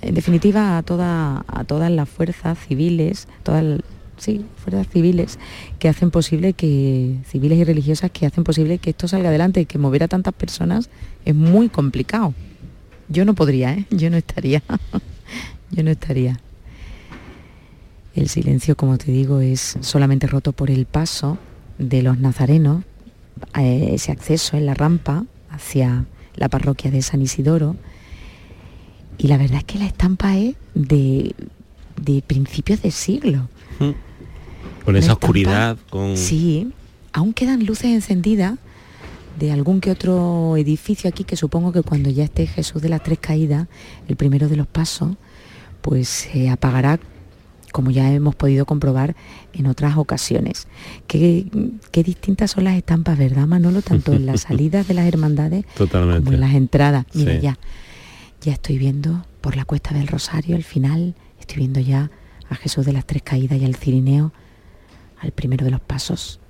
Speaker 19: En definitiva, a, toda, a todas las fuerzas civiles, todas, sí, fuerzas civiles que hacen posible que, civiles y religiosas que hacen posible que esto salga adelante y que mover a tantas personas es muy complicado. Yo no podría, ¿eh? yo no estaría, yo no estaría. El silencio, como te digo, es solamente roto por el paso de los nazarenos, ese acceso en la rampa hacia la parroquia de San Isidoro. Y la verdad es que la estampa es de, de principios de siglo.
Speaker 18: Mm. Con esa oscuridad, con...
Speaker 19: Sí, aún quedan luces encendidas de algún que otro edificio aquí que supongo que cuando ya esté Jesús de las Tres Caídas, el primero de los pasos, pues se apagará como ya hemos podido comprobar en otras ocasiones. Qué, qué distintas son las estampas, ¿verdad, Manolo? Tanto en las salidas de las hermandades
Speaker 18: Totalmente.
Speaker 19: como en las entradas. Mira,
Speaker 18: Sí.
Speaker 19: ya, ya estoy viendo por la cuesta del Rosario, el final, estoy viendo ya a Jesús de las Tres Caídas y al Cirineo, al primero de los pasos.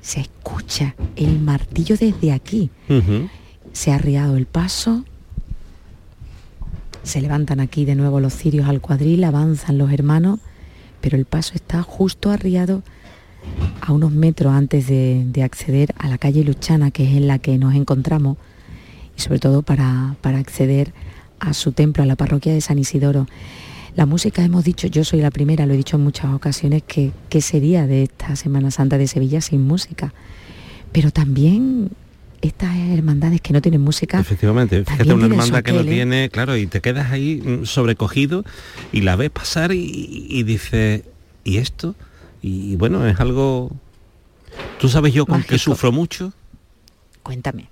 Speaker 19: Se escucha el martillo desde aquí. Se ha arriado el paso. Se levantan aquí de nuevo los cirios al cuadril, avanzan los hermanos, pero el paso está justo arriado a unos metros antes de, de acceder a la calle Luchana, que es en la que nos encontramos, y sobre todo para, para acceder a su templo, a la parroquia de San Isidoro. La música, hemos dicho, yo soy la primera, lo he dicho en muchas ocasiones, que sería de esta Semana Santa de Sevilla sin música. Pero también estas hermandades que no tienen música,
Speaker 18: Efectivamente, fíjate una hermandad que no tiene, claro, y te quedas ahí mm, sobrecogido y la ves pasar y, y dices, ¿y esto? Y bueno, es algo... ¿Tú sabes yo con qué
Speaker 19: Mágico.
Speaker 18: sufro mucho?
Speaker 19: cuéntame.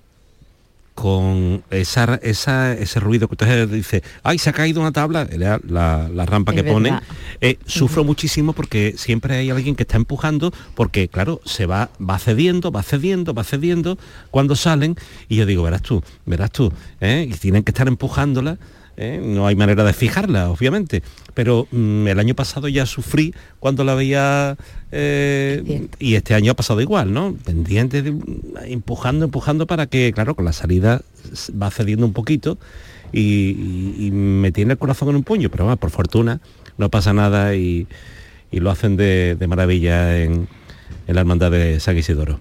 Speaker 18: Con esa, esa, ese ruido que usted dice, ay, se ha caído una tabla, era la, la rampa
Speaker 19: Es
Speaker 18: que pone. Eh, sufro muchísimo porque siempre hay alguien que está empujando, porque claro, se va, va cediendo, va cediendo, va cediendo cuando salen, y yo digo, verás tú, verás tú, ¿eh? y tienen que estar empujándola. ¿eh? No hay manera de fijarla, obviamente. Pero mm, el año pasado ya sufrí cuando la veía eh, y este año ha pasado igual, ¿no? Pendiente, de- empujando, empujando para que, claro, con la salida va cediendo un poquito y, y- y me tiene el corazón en un puño, pero bueno, por fortuna no pasa nada y, y lo hacen de, de maravilla en, en la hermandad de San Isidoro.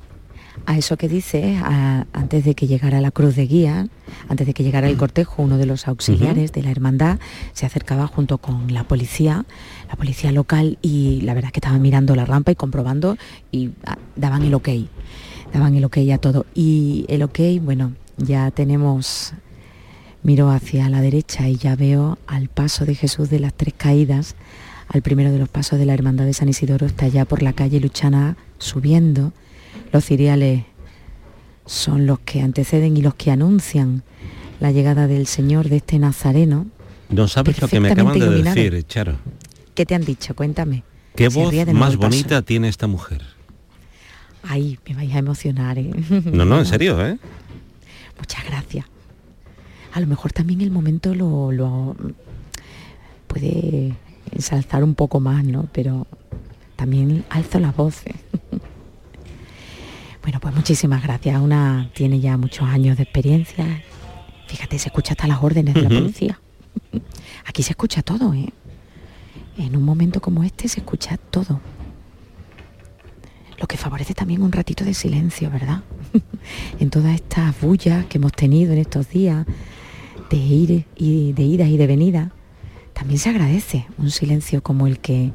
Speaker 19: A eso que dices, a- antes de que llegara la cruz de guía, antes de que llegara el cortejo, uno de los auxiliares de la hermandad se acercaba junto con la policía, la policía local, y la verdad es que estaban mirando la rampa y comprobando y ah, daban el ok, daban el ok a todo. Y el ok, bueno, ya tenemos, miro hacia la derecha y ya veo al paso de Jesús de las Tres Caídas, al primero de los pasos de la Hermandad de San Isidoro, está ya por la calle Luchana subiendo. Los ciriales son los que anteceden y los que anuncian la llegada del Señor de este Nazareno.
Speaker 18: No sabes lo que me acaban de decir. Charo.
Speaker 19: ¿Qué te han dicho? Cuéntame.
Speaker 18: ¿Qué
Speaker 19: Se
Speaker 18: voz más
Speaker 19: paso.
Speaker 18: bonita tiene esta mujer?
Speaker 19: Ay, me vais a emocionar, ¿eh?
Speaker 18: No, no, en serio, ¿eh?
Speaker 19: Muchas gracias. A lo mejor también el momento lo, lo puede ensalzar un poco más, ¿no? Pero también alzo las voces. bueno, pues muchísimas gracias. Una tiene ya muchos años de experiencia. Fíjate, se escucha hasta las órdenes de la policía. Aquí se escucha todo, ¿eh? En un momento como este se escucha todo. Lo que favorece también un ratito de silencio, ¿verdad? en todas estas bullas que hemos tenido en estos días de ir y de idas y de venidas, también se agradece un silencio como el que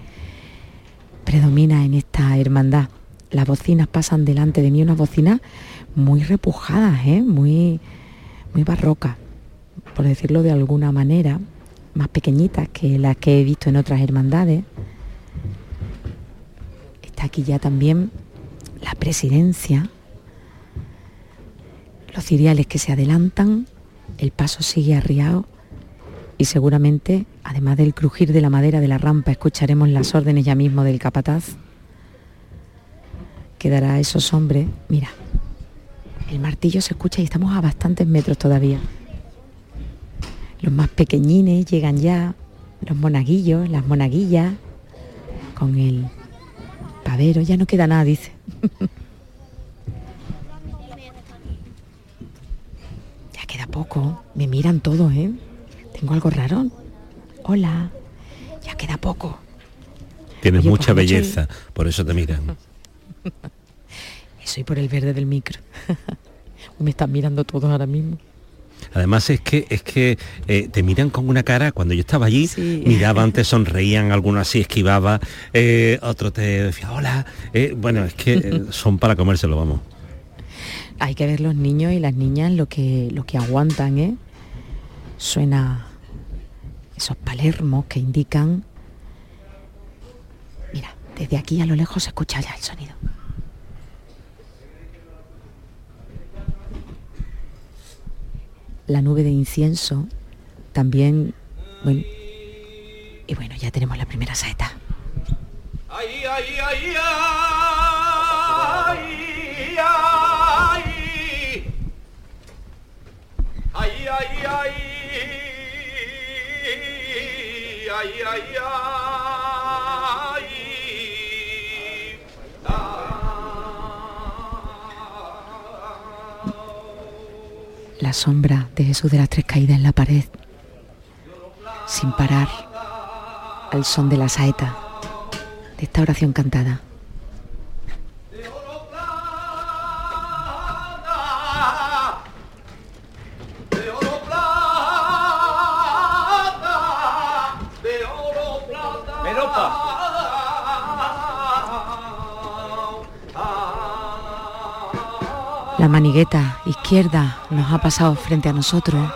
Speaker 19: predomina en esta hermandad. Las bocinas pasan delante de mí, unas bocinas muy repujadas, ¿eh? muy, muy barrocas, por decirlo de alguna manera, más pequeñitas que las que he visto en otras hermandades. Está aquí ya también la presidencia, los ciriales que se adelantan, el paso sigue arriado y seguramente, además del crujir de la madera de la rampa, escucharemos las órdenes ya mismo del capataz que dará a esos hombres. Mira, el martillo se escucha y estamos a bastantes metros todavía. Los más pequeñines llegan ya, los monaguillos, las monaguillas, con el pavero, ya no queda nada, dice. ya queda poco, me miran todos, ¿eh? Tengo algo raro. Hola, ya queda poco.
Speaker 18: Tienes
Speaker 19: Oye, pues
Speaker 18: mucha
Speaker 19: el-
Speaker 18: belleza, por eso te miran.
Speaker 19: Eso y por el verde del micro. Me están mirando todos ahora mismo.
Speaker 18: Además es que es que eh, te miran con una cara, cuando yo estaba allí,
Speaker 19: Sí.
Speaker 18: miraban, te sonreían, algunos así esquivaba, eh, otro te decía, hola. eh, bueno, es que eh, son para comérselo, vamos.
Speaker 19: Hay que ver los niños y las niñas lo que, lo que aguantan, ¿eh? Suena esos palermos que indican... Mira, desde aquí a lo lejos se escucha ya el sonido. La nube de incienso también... Y bueno, ya tenemos la primera saeta.
Speaker 11: Ay, ay. Ay, ay, ay. Ay, ay, ay.
Speaker 19: La sombra de Jesús de las Tres Caídas en la pared, sin parar, al son de la saeta, de esta oración cantada. La manigueta izquierda nos ha pasado frente a nosotros.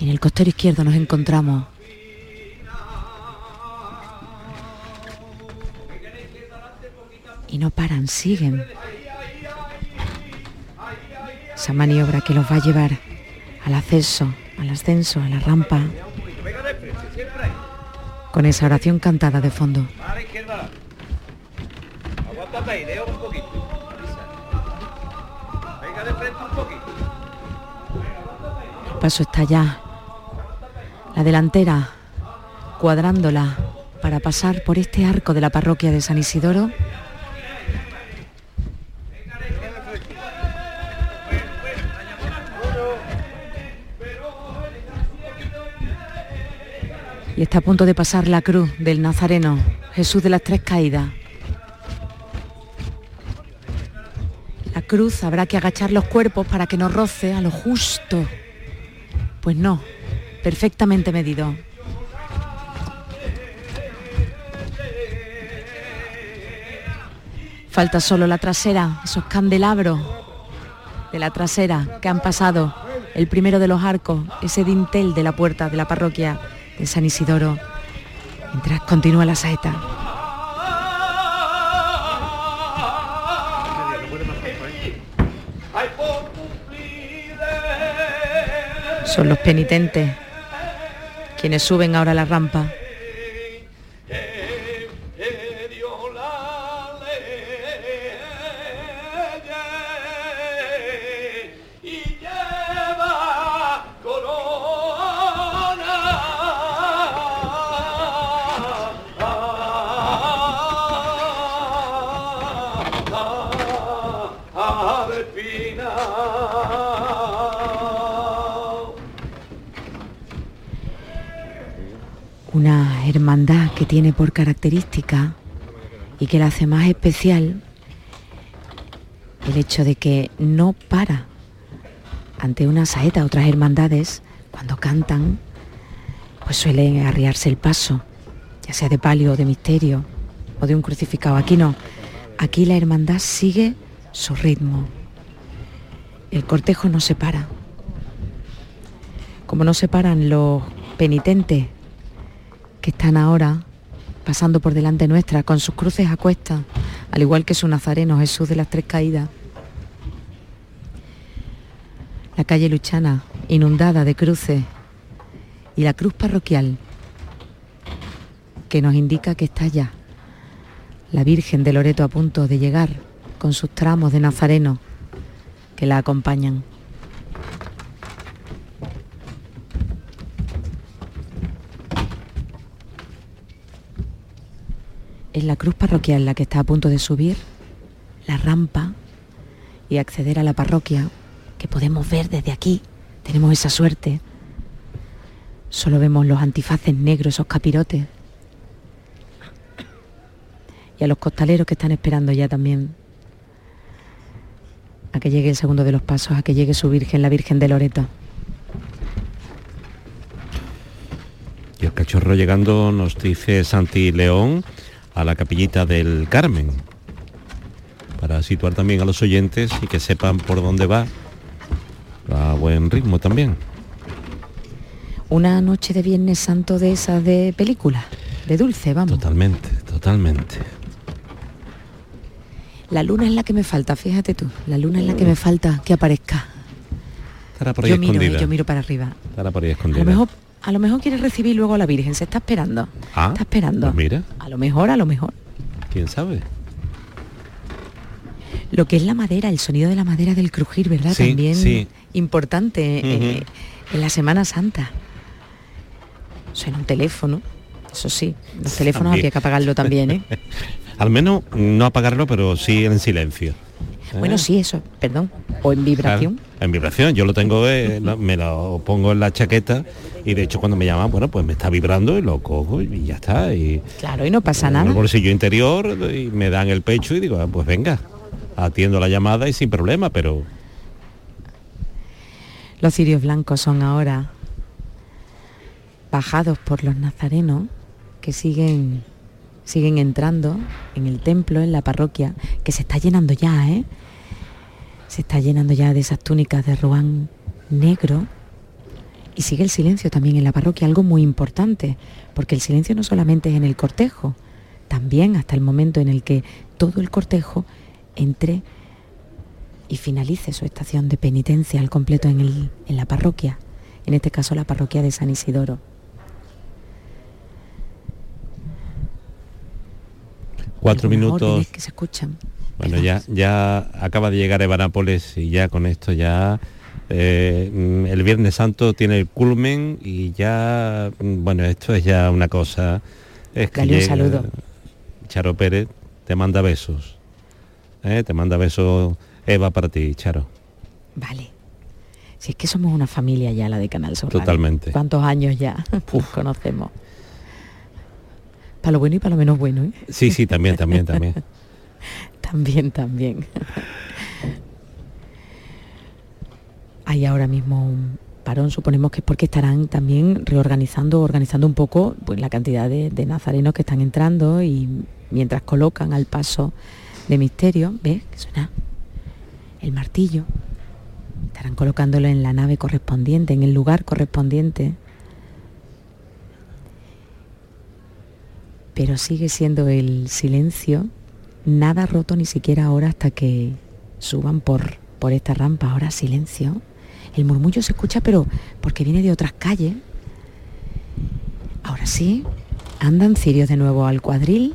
Speaker 19: En el costero izquierdo nos encontramos y no paran, siguen. Esa maniobra que los va a llevar al ascenso, al ascenso, a la rampa, con esa oración cantada de fondo. Paso está ya. La delantera, cuadrándola para pasar por este arco de la parroquia de San Isidoro. Y está a punto de pasar la cruz del Nazareno, Jesús de las Tres Caídas. La cruz habrá que agachar los cuerpos para que no roce a lo justo. Pues no, perfectamente medido. Falta solo la trasera, esos candelabros de la trasera que han pasado, el primero de los arcos, ese dintel de la puerta de la parroquia de San Isidoro, mientras continúa la saeta. Son los penitentes quienes suben ahora la rampa. Tiene por característica y que la hace más especial el hecho de que no para ante una saeta. Otras hermandades, cuando cantan, pues suelen arriarse el paso, ya sea de palio o de misterio o de un crucificado. Aquí no. Aquí la hermandad sigue su ritmo. El cortejo no se para. Como no se paran los penitentes que están ahora pasando por delante nuestra con sus cruces a cuestas, al igual que su nazareno Jesús de las Tres Caídas. La calle Luchana, inundada de cruces, y la cruz parroquial, que nos indica que está ya la Virgen de Loreto a punto de llegar con sus tramos de nazareno que la acompañan. La cruz parroquial la que está a punto de subir la rampa y acceder a la parroquia que podemos ver desde aquí. Tenemos esa suerte. Solo vemos los antifaces negros, esos capirotes. y a los costaleros que están esperando ya también a que llegue el segundo de los pasos, a que llegue su Virgen, la Virgen de Loreto.
Speaker 18: Y el cachorro llegando, nos dice Santi León, a la capillita del Carmen, para situar también a los oyentes y que sepan por dónde va, a buen ritmo también.
Speaker 19: Una noche de Viernes Santo de esas de película, de dulce, vamos.
Speaker 18: Totalmente, totalmente.
Speaker 19: La luna es la que me falta, fíjate tú, la luna es la que me falta que aparezca.
Speaker 18: Estará por ahí
Speaker 19: Yo miro, eh, yo miro para arriba.
Speaker 18: Estará por ahí
Speaker 19: A
Speaker 18: escondida.
Speaker 19: lo mejor, a lo mejor quiere recibir luego a la Virgen, se está esperando.
Speaker 18: Ah,
Speaker 19: está esperando.
Speaker 18: pues mira,
Speaker 19: A lo mejor, a lo mejor.
Speaker 18: quién sabe.
Speaker 19: Lo que es la madera, el sonido de la madera del crujir, ¿verdad?
Speaker 18: Sí,
Speaker 19: También
Speaker 18: sí.
Speaker 19: importante eh, en la Semana Santa. Suena un teléfono, eso sí. Los teléfonos
Speaker 18: También.
Speaker 19: habría que apagarlo también, ¿eh?
Speaker 18: Al menos no apagarlo, pero sí en silencio. ¿Eh?
Speaker 19: Bueno, sí, eso, perdón. O en vibración.
Speaker 18: Claro, en vibración, yo lo tengo, eh, lo- me lo pongo en la chaqueta y de hecho cuando me llaman, bueno, pues me está vibrando y lo cojo y ya está. Y
Speaker 19: Claro, y no pasa
Speaker 18: en el
Speaker 19: nada.
Speaker 18: bolsillo interior y me dan el pecho y digo, ah, pues venga, atiendo la llamada y sin problema, pero
Speaker 19: Los cirios blancos son ahora bajados por los nazarenos que siguen siguen entrando en el templo, en la parroquia, que se está llenando ya, ¿eh? Se está llenando ya de esas túnicas de ruán negro. Y sigue el silencio también en la parroquia, algo muy importante, porque el silencio no solamente es en el cortejo, también hasta el momento en el que todo el cortejo entre y finalice su estación de penitencia al completo en, el- en la parroquia, en este caso la parroquia de San Isidoro.
Speaker 18: cuatro minutos.
Speaker 19: que se escuchan.
Speaker 18: Bueno, ya, ya acaba de llegar Eva Nápoles y ya con esto ya eh, el Viernes Santo tiene el culmen y ya, bueno, esto es ya una cosa. Es que
Speaker 19: Dale un
Speaker 18: llega-
Speaker 19: saludo.
Speaker 18: Charo Pérez te manda besos. ¿eh? Te manda besos Eva para ti, Charo.
Speaker 19: Vale. Si es que somos una familia ya la de Canal Sur. Radio.
Speaker 18: Totalmente.
Speaker 19: ¿Cuántos años ya nos conocemos? Para lo bueno y para lo menos bueno, ¿eh?
Speaker 18: Sí, sí, también, también, también.
Speaker 19: También, también. Hay ahora mismo un parón, suponemos que es porque estarán también reorganizando, organizando un poco pues, la cantidad de, nazarenos que están entrando y mientras colocan al paso de misterio, ¿ves? Que el martillo. Estarán colocándolo en la nave correspondiente, en el lugar correspondiente. Pero sigue siendo el silencio, nada roto ni siquiera ahora hasta que suban por, por esta rampa. Ahora silencio. El murmullo se escucha, pero porque viene de otras calles. Ahora sí, andan cirios de nuevo al cuadril.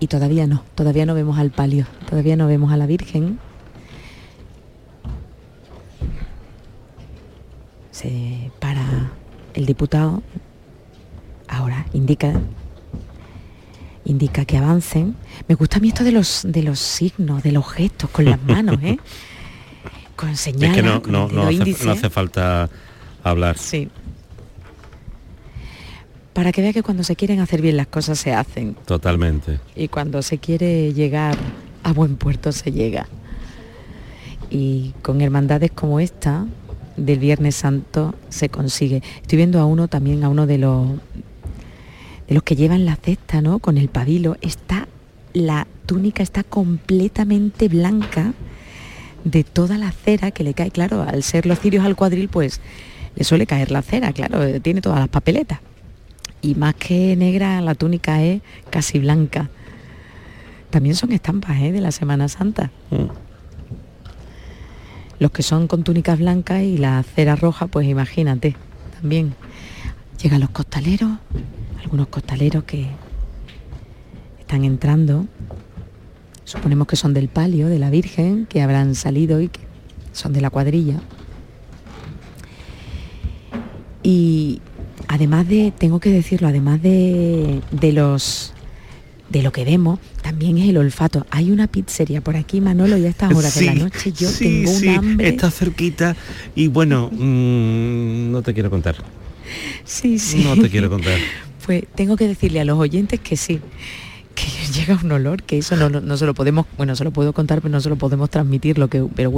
Speaker 19: Y todavía no, todavía no vemos al palio, todavía no vemos a la Virgen. Se para el diputado. Ahora indica indica que avancen. Me gusta a mí esto de los de los signos, de los gestos con las manos, ¿eh? Con señales,
Speaker 18: es que no, hace falta hablar.
Speaker 19: Sí. Para que vea que cuando se quieren hacer bien las cosas se hacen
Speaker 18: Totalmente.
Speaker 19: y cuando se quiere llegar a buen puerto se llega. Y con hermandades como esta del Viernes Santo se consigue. Estoy viendo a uno también, a uno de los de los que llevan la cesta, ¿no? Con el pabilo. Está la túnica está completamente blanca de toda la cera que le cae, claro, al ser los cirios al cuadril, pues le suele caer la cera, claro, eh, tiene todas las papeletas. Y más que negra, la túnica es casi blanca. También son estampas ¿eh? de la Semana Santa. Los que son con túnicas blancas y la cera roja, pues imagínate, también. Llegan los costaleros, algunos costaleros que están entrando. Suponemos que son del palio, de la Virgen, que habrán salido y que son de la cuadrilla. Y además de, tengo que decirlo, además de, de los de lo que vemos, también es el olfato. Hay una pizzería por aquí, Manolo, y a estas horas de la noche yo
Speaker 18: sí,
Speaker 19: tengo un
Speaker 18: sí,
Speaker 19: hambre.
Speaker 18: Está cerquita y bueno, mm, no te quiero contar.
Speaker 19: Sí, sí.
Speaker 18: No te quiero contar.
Speaker 19: Pues tengo que decirle a los oyentes que sí, que llega un olor, que eso no, no se lo podemos, bueno, se lo puedo contar, pero no se lo podemos transmitir, lo que, pero